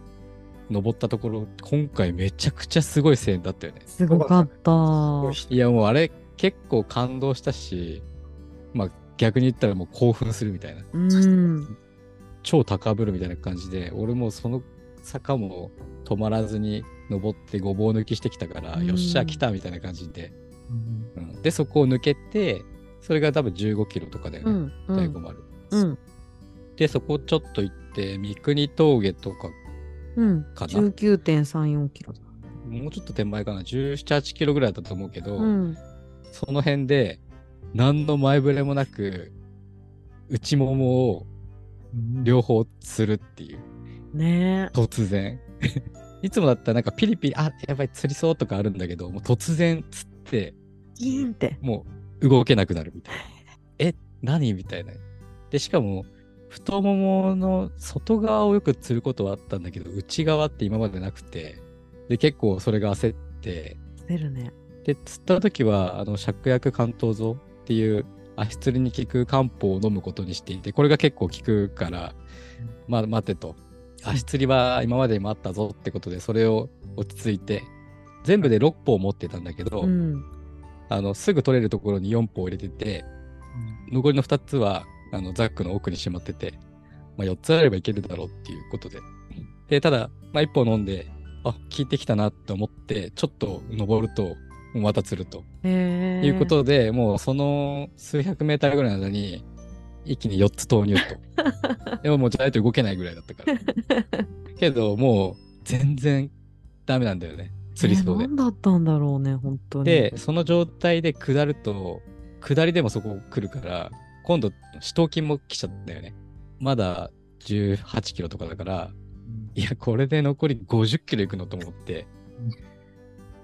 登ったところ、今回めちゃくちゃすごい声援だったよね。すごかった。いや、もうあれ結構感動したし、まあ逆に言ったらもう興奮するみたいな。うん。超高ぶるみたいな感じで、俺もその坂も止まらずに登ってごぼう抜きしてきたから、うんよっしゃ来たみたいな感じで、うんで、そこを抜けて、それが多分15キロとかだよね、うん。うん大五。丸。うん。で、そこちょっと行って、三国峠とか、うん。かな19.34キロだ。もうちょっと手前かな、17、8キロぐらいだったと思うけど、うん。その辺で、何の前触れもなく、内ももを両方つるっていう。ね突然。いつもだったらなんかピリピリ、あ、やばい、釣りそうとかあるんだけど、もう突然釣って、え。ギーンって。もう動けなくなるみたいな。え、何みたいな。で、しかも、太ももの外側をよく釣ることはあったんだけど、内側って今までなくて、で、結構それが焦って、出るね。で、釣った時は、あの、芍薬関東像っていう足つりに効く漢方を飲むことにしていて、これが結構効くから、まあ、待てと。足つりは今までにもあったぞってことで、それを落ち着いて、全部で6本持ってたんだけど、うん。あの、すぐ取れるところに4本入れてて、残りの2つは、あの、ザックの奥にしまってて、まあ、4つあればいけるだろうっていうことで。で、ただ、まあ、1本飲んで、あ、効いてきたなって思って、ちょっと登ると、また釣ると。へえ。いうことで、もうその数百メーターぐらいの間に、一気に4つ投入と。でももうじゃないと動けないぐらいだったから。けど、もう全然ダメなんだよね。釣りそうでえ。何だったんだろうね、本当に。で、その状態で下ると、下りでもそこ来るから、今度、死闘筋も来ちゃったよね。まだ18キロとかだから、いや、これで残り50キロいくのと思って、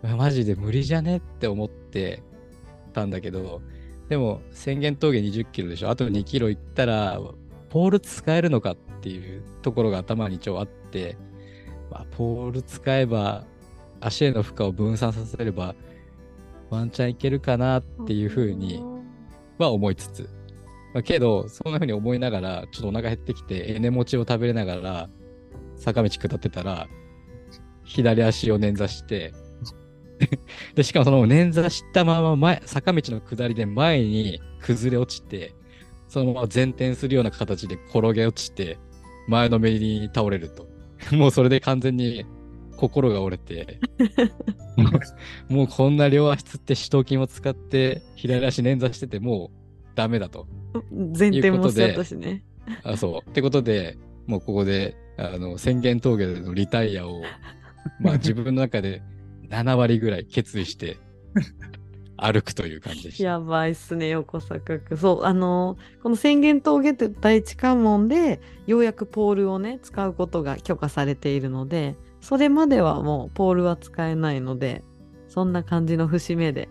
マジで無理じゃねって思ってたんだけど、でも宣言峠20キロでしょ、あと2キロ行ったら、ポール使えるのかっていうところが頭に一応あって、まあ、ポール使えば、足への負荷を分散させれば、ワンチャンいけるかなっていうふうには思いつつ、まあ、けど、そんなふうに思いながら、ちょっとお腹減ってきて、エネ餅を食べれながら、坂道下ってたら、左足を捻挫して、で、しかもその捻挫したまま前、坂道の下りで前に崩れ落ちて、そのまま前転するような形で転げ落ちて、前のめりに倒れると。もうそれで完全に心が折れて、もうこんな両足つって四頭筋を使って左足捻挫しててもうダメだと。前転もしちゃったしね。あ、そう。ってことで、もうここで、あの、宣言峠でのリタイアを、まあ自分の中で7割ぐらい決意して、歩くという感じでした。やばいっすね、横坂くん。そう、あのーこの宣言峠って第一関門で、ようやくポールをね、使うことが許可されているので、それまではもうポールは使えないので、そんな感じの節目で、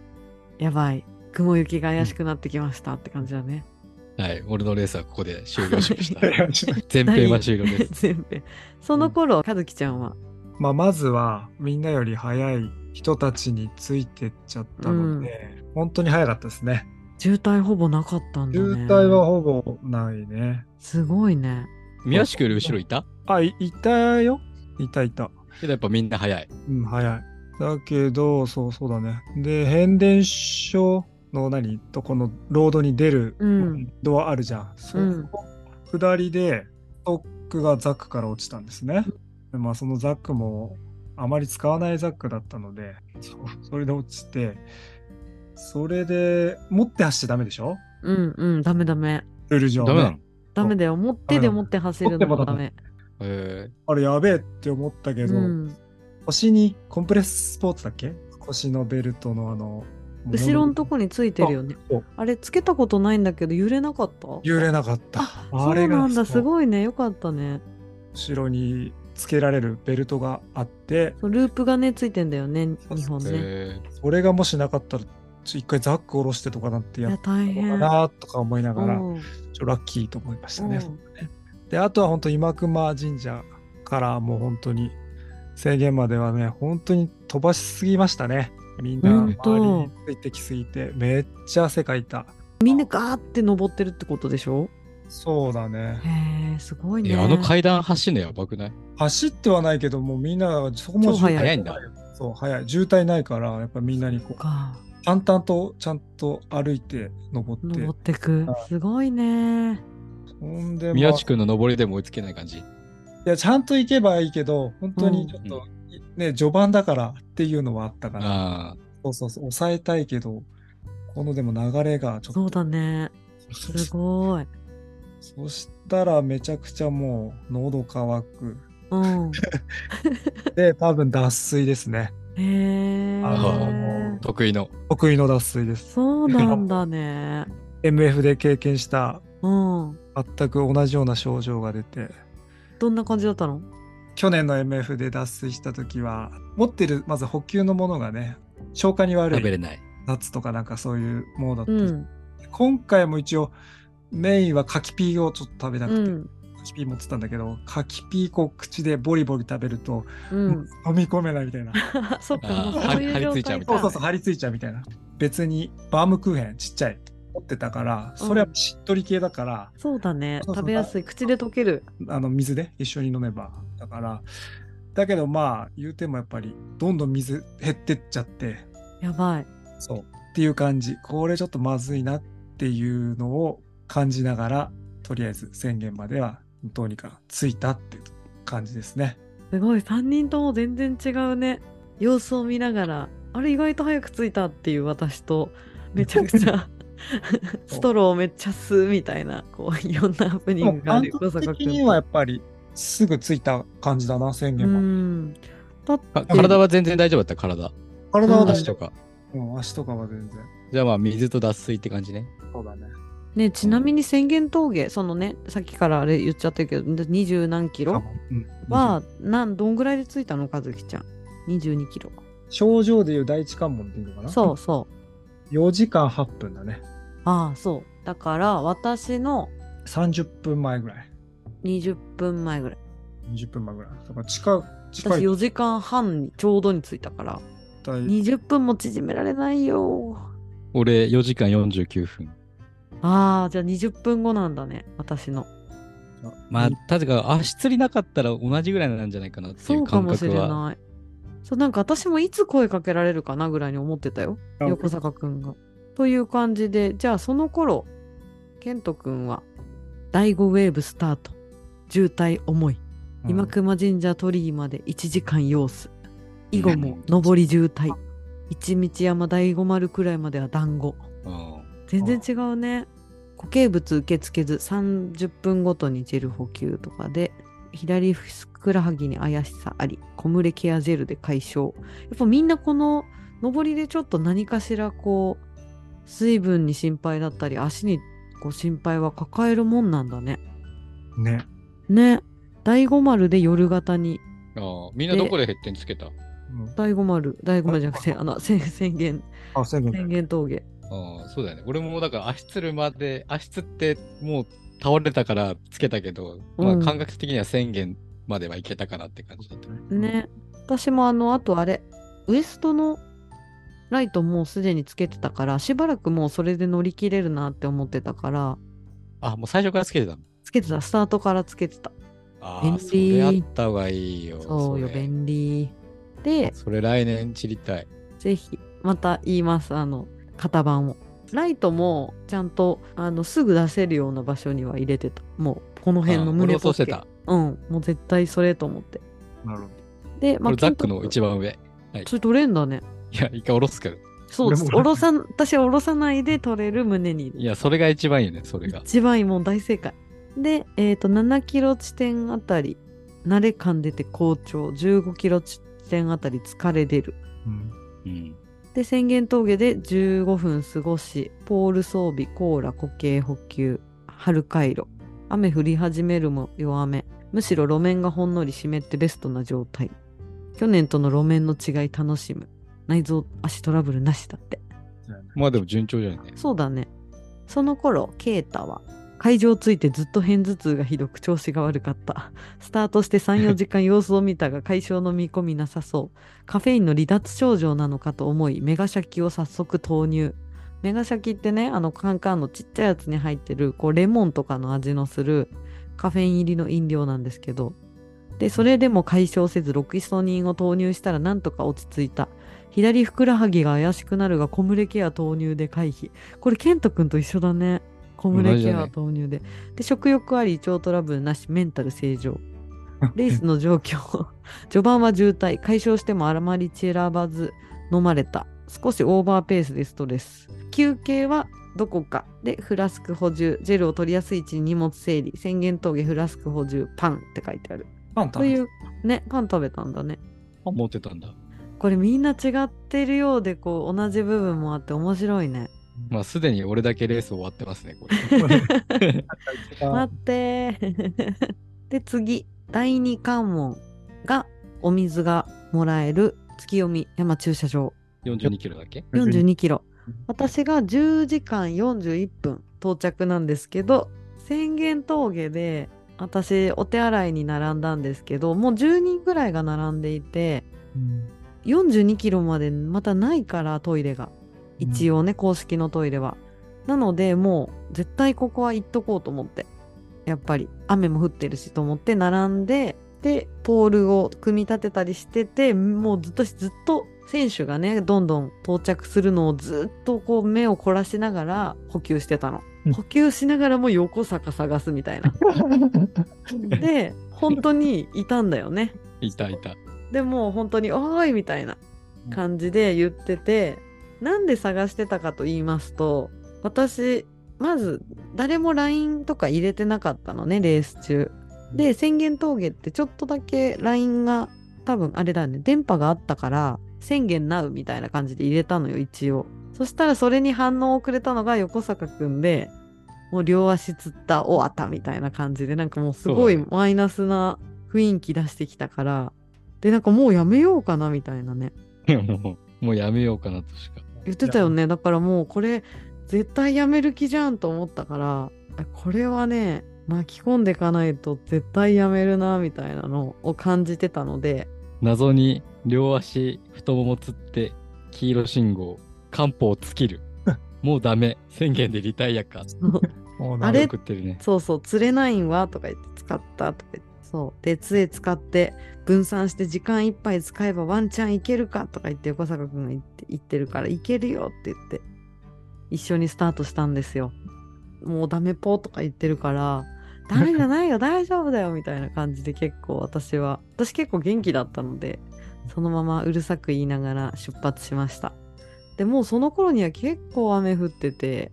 やばい、雲行きが怪しくなってきましたって感じだね。はい。俺のレースはここで終了しました。前編は終了です。全編。その頃、かずきちゃんは？まあ、まずはみんなより早い人たちについてっちゃったので、本当に早かったですね。渋滞ほぼなかったんだね。渋滞はほぼないね。すごいね。宮地区より後ろいた？あ、いいたよ。いたいた。けどやっぱみんな早い。うん、早い。だけど、そうそうだね。で、変電所の何とこのロードに出るうんドアあるじゃん。そうんこ下りで、ストックがザックから落ちたんですね。でまあ、そのザックもあまり使わないザックだったので、そうそれで落ちて、それで持って走っちゃダメでしょ？うんうん、ダメダメ。ルール上、ね。ダメなの？ダメだよ。持ってで持って走るのもダメ。えあれやべえって思ったけど、うん、腰にコンプレススポーツだっけ？腰のベルトのあの、後ろのとこについてるよねそう。あれつけたことないんだけど揺れなかった？揺れなかった。あそうれがなんだ。そうすごいね。よかったね。後ろにつけられるベルトがあって、そうループがね、ついてんだよね。日本ね。えそれがもしなかったら、一回ザック下ろしてとかなっていや、やっ。たのかなとか思いながら、うんちょラッキーと思いましたね。で、あとは本当今熊神社からもう本当に制限まではね、本当に飛ばしすぎましたね。みんな本当周りについてきすぎて、めっちゃ汗かいた。みんなガーって登ってるってことでしょ？そうだね。へえ、すごいね。えあの階段走るのやばくない？走ってはないけど、もうみんなそこも超速い早いんだ。そう、早い。渋滞ないから、やっぱみんなにこう、か。淡々とちゃんと歩いて登って。登ってくはい。すごいね。ほんで、まあ宮地区の登りでも追いつけない感じ？いや、ちゃんと行けばいいけど、本当にちょっと、ね、序盤だからっていうのはあったから。そうそうそう、抑えたいけど、このでも流れがちょっと。そうだね。そ うすごい。そしたらめちゃくちゃもう喉乾く。うん。で、多分脱水ですね。へえ。あの得意の。得意の脱水です。そうなんだね。MF で経験したうん。全く同じような症状が出て、どんな感じだったの？去年の MF で脱水した時は、持ってるまず補給のものがね、消化に悪い食べれない。ナッツとかなんかそういうものだったりうん。今回も一応メインは柿ピーをちょっと食べたくて、うん。柿ピー持ってたんだけど、柿ピーこう口でボリボリ食べると、うん。飲み込めないみたいな。そっか、張り状付いちゃうみたいな。そうそうそう、張り付いちゃうみたいな。別にバームクーヘンちっちゃい持ってたから、それはしっとり系だから、そうだね。そうそう食べやすい。口で溶ける。あの水で一緒に飲めば。だから、だけどまあ、言うてもやっぱり、どんどん水減ってっちゃって、やばい。そう。っていう感じ。これちょっとまずいなっていうのを感じながら、とりあえず宣言まではどうにかついたっていう感じですね。すごい。3人とも全然違うね。様子を見ながら、あれ意外と早く着いたっていう私と、めちゃくちゃ ストローをめっちゃ吸うみたいな、こう、いろんなハプニングがある。感覚小坂君的にはやっぱりすぐついた感じだな、宣う言まで。ん。だってか体は全然大丈夫だった、体。うん体は足とか。夫。うん、足とかは全然。じゃあまあ、水と脱水って感じね。そうだね。ね、ちなみに宣言峠、そのね、さっきからあれ言っちゃったけど、二十何キロうん、は、なん、どんぐらいで着いたの、和樹ちゃん。22キロ。症状でいう第一関門っていうのかな？そうそう。4時間8分だね。ああ、そう。だから、私の30分前ぐらい。20分前ぐらい。20分前ぐらい。だから近い、近私い。4時間半にちょうどに着いたから、大20分も縮められないよ。俺、4時間49分。ああ、じゃあ20分後なんだね、私の。まあ、確か足つりなかったら同じぐらいなんじゃないかなっていそううか感もしれ覚は。ない。そう、なんか私もいつ声かけられるかなぐらいに思ってたよ。あ横坂くんが。という感じで、じゃあその頃、ケントくんは、第5ウェーブスタート。渋滞重い。うん今熊神社鳥居まで1時間様子。以後も上り渋滞。一道山第五丸くらいまでは団子。うん全然違うね。固形物受け付けず30分ごとにジェル補給とかで、左ふくらはぎに怪しさあり、小蒸れケアジェルで解消。やっぱみんなこの上りでちょっと何かしらこう、水分に心配だったり、足にこう心配は抱えるもんなんだね。ね。ね。第五丸で夜型に、ああみんなどこで減点つけた？うん、第五丸、第五丸じゃなくて、あの、宣 宣言、あ、宣言。宣言峠。ああそうだよね。俺もだから足つるまで、足つってもう倒れたからつけたけど、まうんあ感覚的には宣言まではいけたかなって感じだったね。ね。私もあの、あとあれ、ウエストのライトもうすでにつけてたから、しばらくもうそれで乗り切れるなって思ってたから、あ、もう最初からつけてたの？つけてた、スタートからつけてた。ああ、便利それあった方がいいよ。そうよ、れ便利。で、それ来年知りたい。ぜひ、また言います、あの、型番を。ライトもちゃんとあのすぐ出せるような場所には入れてた。もうこの辺のあ胸ポッケ。俺落としてた。うん、もう絶対それと思って。なるほど。で、これザックの一番上。それ取れんだね。いや、一回下ろすけど。そう、俺もおろさん、私はおろさないで取れる胸にいや、それが一番いいよね、それが。一番いいもう大正解。で、えっ、と、7キロ地点あたり、慣れ感出て好調。15キロ地点あたり疲れ出る。うん。うん。で、宣言峠で15分過ごし、ポール装備、コーラ、固形補給、春回路。雨降り始めるも弱め。むしろ路面がほんのり湿ってベストな状態。去年との路面の違い楽しむ。内臓足トラブルなしだって。まあでも順調じゃないね。そうだね。その頃、ケイタは、会場ついてずっと片頭痛がひどく調子が悪かった。スタートして3、4時間様子を見たが解消の見込みなさそう。カフェインの離脱症状なのかと思い、メガシャキを早速投入。メガシャキってね、あのカンカンのちっちゃいやつに入ってる、こうレモンとかの味のするカフェイン入りの飲料なんですけど、で、それでも解消せず、ロキソニンを投入したらなんとか落ち着いた。左ふくらはぎが怪しくなるが、小蒸ケア投入で回避。これ、ケント君と一緒だね。小蒸ケア同じだねで。で、食欲あり、胃腸トラブルなし、メンタル正常。レースの状況。序盤は渋滞。解消してもあまり散らばず飲まれた。少しオーバーペースでストレス。休憩はどこかでフラスク補充。ジェルを取りやすい位置に荷物整理。宣言峠フラスク補充。パンって書いてある。パン食べという、ね、パン食べたんだね。あ、持ってたんだ。これみんな違ってるようで、こう、同じ部分もあって面白いね。まあすでに俺だけレース終わってますね、これ。待ってー。で、次、第二関門がお水がもらえる。月読み山駐車場。42キロだっけ？42キロ。私が10時間41分到着なんですけど宣言峠で私お手洗いに並んだんですけどもう10人ぐらいが並んでいてうん。42キロまでまたないからトイレが一応ね、公式のトイレは。なのでもう絶対ここは行っとこうと思って。やっぱり雨も降ってるしと思って並んででポールを組み立てたりしててもうずっとずっと選手がねどんどん到着するのをずっとこう目を凝らしながら補給してたの。うん。補給しながらも横坂探すみたいな。で本当にいたんだよね。いたいた。でもう本当に「おーい!」みたいな感じで言っててなんで探してたかと言いますと私まず誰も LINE とか入れてなかったのねレース中。で宣言峠ってちょっとだけ LINE が多分あれだね電波があったから宣言なうみたいな感じで入れたのよ一応。そしたらそれに反応をくれたのが横坂くんでもう両足つった終わったみたいな感じでなんかもうすごいマイナスな雰囲気出してきたから。でなんかもうやめようかなみたいなね。も うもうやめようかなとしか。言ってたよね。だからもうこれ絶対やめる気じゃんと思ったからこれはね巻き込んでいかないと絶対やめるなみたいなのを感じてたので。謎に両足太ももつって黄色信号漢方尽きる。もうダメ。宣言でリタイアか。おあれ送ってるね。そうそう釣れないんはとか言って使ったとか言ってそう。で杖使って分散して時間いっぱい使えばワンチャンいけるかとか言って横坂君が言って言ってるからいけるよって言って一緒にスタートしたんですよ。もうダメぽとか言ってるからダメじゃないよ 大丈夫だよみたいな感じで結構私は私結構元気だったのでそのままうるさく言いながら出発しました。でもうその頃には結構雨降ってて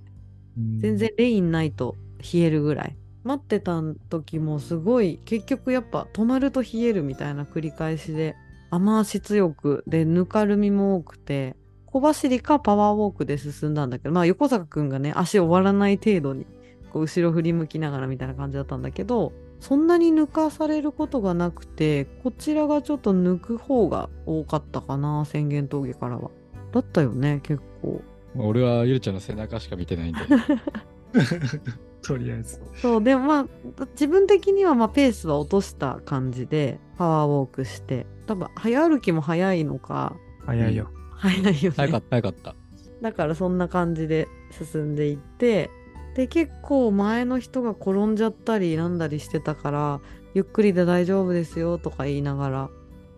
全然レインないと冷えるぐらい待ってた時もすごい結局やっぱ止まると冷えるみたいな繰り返しで雨足強くでぬかるみも多くて小走りかパワーウォークで進んだんだけどまあ横坂くんがね足終わらない程度にこう後ろ振り向きながらみたいな感じだったんだけどそんなに抜かされることがなくてこちらがちょっと抜く方が多かったかな宣言峠からは。だったよね結構。俺はゆるちゃんの背中しか見てないんで とりあえず。そうでもまあ自分的にはまあペースは落とした感じでパワーウォークして多分早歩きも早いのか早いよ。早いよね早かった早かっただからそんな感じで進んでいってで結構前の人が転んじゃったりなんだりしてたからゆっくりで大丈夫ですよとか言いながら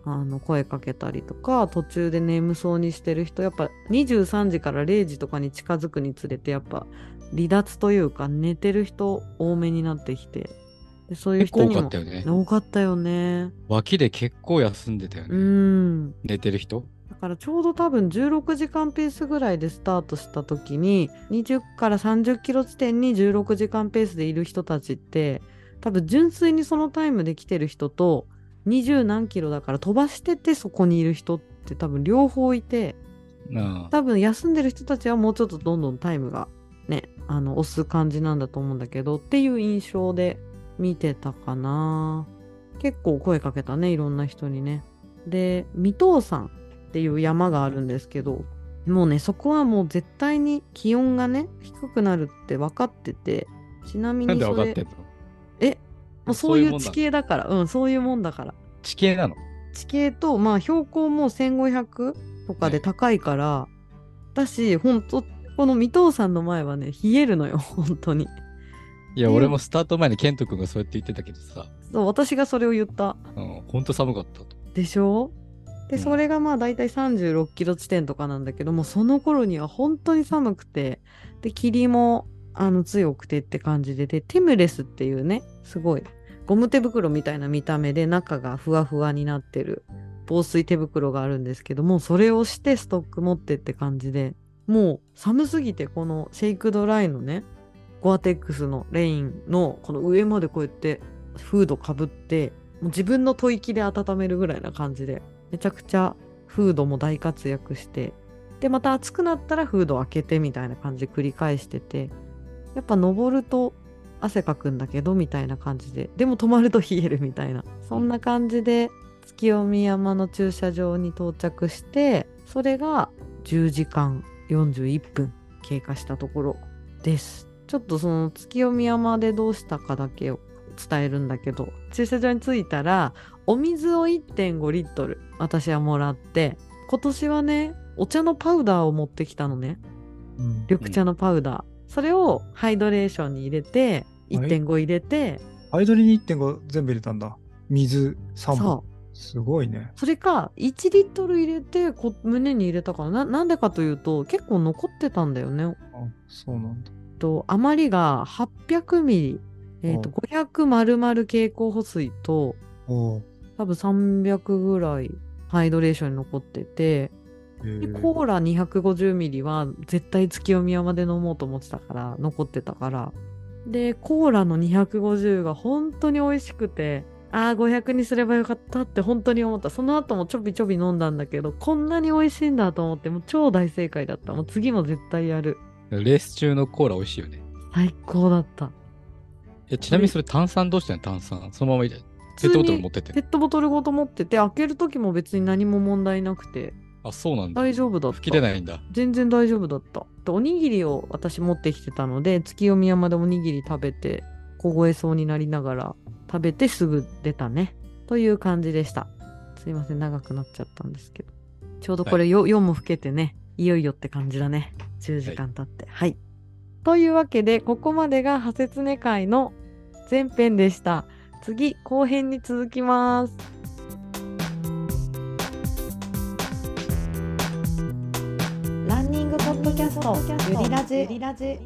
あの声かけたりとか途中で眠そうにしてる人やっぱ23時から0時とかに近づくにつれてやっぱ離脱というか寝てる人多めになってきてでそういう人にもかったよね。多かったよね。脇で結構休んでたようね、ん。寝てる人？だからちょうど多分16時間ペースぐらいでスタートした時に20から30キロ地点に16時間ペースでいる人たちって多分純粋にそのタイムで来てる人と20何キロだから飛ばしててそこにいる人って多分両方いて多分休んでる人たちはもうちょっとどんどんタイムがねあの押す感じなんだと思うんだけどっていう印象で見てたかな。結構声かけたねいろんな人にね。で未踏山っていう山があるんですけどもうねそこはもう絶対に気温がね低くなるって分かっててちなみにそれえもうそういう地形だから。うんそういうもんだから。地形なの？地形と、まあ、標高も1500とかで高いから、だし、ほんと、この未踏山の前はね、冷えるのよ、本当に。いやで俺もスタート前にケント君がそうやって言ってたけどさ、そう、私がそれを言った。うん、ほんと寒かったとでしょ？で、うんそれがまあ大体36キロ地点とかなんだけども、その頃には本当に寒くて、で、霧もあの強くてって感じで、で、ティムレスっていうね、すごい、ゴム手袋みたいな見た目で中がふわふわになってる防水手袋があるんですけども、それをしてストック持ってって感じで、もう寒すぎてこのシェイクドライのね、ゴアテックスのレインのこの上までこうやってフードかぶって、もう自分の吐息で温めるぐらいな感じで、めちゃくちゃフードも大活躍して、で、また暑くなったらフード開けてみたいな感じで繰り返してて、やっぱ登ると汗かくんだけどみたいな感じで、でも止まると冷えるみたいな、そんな感じで月読山の駐車場に到着して、それが10時間41分経過したところです。ちょっとその月読山でどうしたかだけを伝えるんだけど駐車場に着いたらお水を1.5リットル私はもらって今年はねお茶のパウダーを持ってきたのねうん緑茶のパウダー、それをハイドレーションに入れて1.5入れて、アイドルに1.5全部入れたんだ。水3本。すごいね。それか1リットル入れてこ胸に入れたからななんでかというと結構残ってたんだよね。あ、そうなんだ。と余りが800ミリ、えー、とう500丸々蛍光補水と多分300ぐらいハイドレーションに残っててでコーラ250ミリは絶対月読み山で飲もうと思ってたから残ってたからでコーラの250が本当に美味しくてああ500にすればよかったって本当に思ったその後もちょびちょび飲んだんだけどこんなに美味しいんだと思ってもう超大正解だったもう次も絶対やるレース中のコーラ美味しいよね。最高だったえちなみにそれ炭酸どうしてんの？炭酸。そのまま入れペットボトル持ってってペッ。トボトルごと持ってて開ける時も別に何も問題なくてあ、そうなんだ。大丈夫だった吹き出ないんだ。全然大丈夫だったでおにぎりを私持ってきてたので月読山でおにぎり食べて凍えそうになりながら食べてすぐ出たね。という感じでした。すいません長くなっちゃったんですけど。ちょうどこれよ、夜も更けてねいよいよって感じだね。10時間経って。はい、というわけでここまでがハセツネ会の前編でした。次後編に続きます。ランニングポッドキャストゆりラジ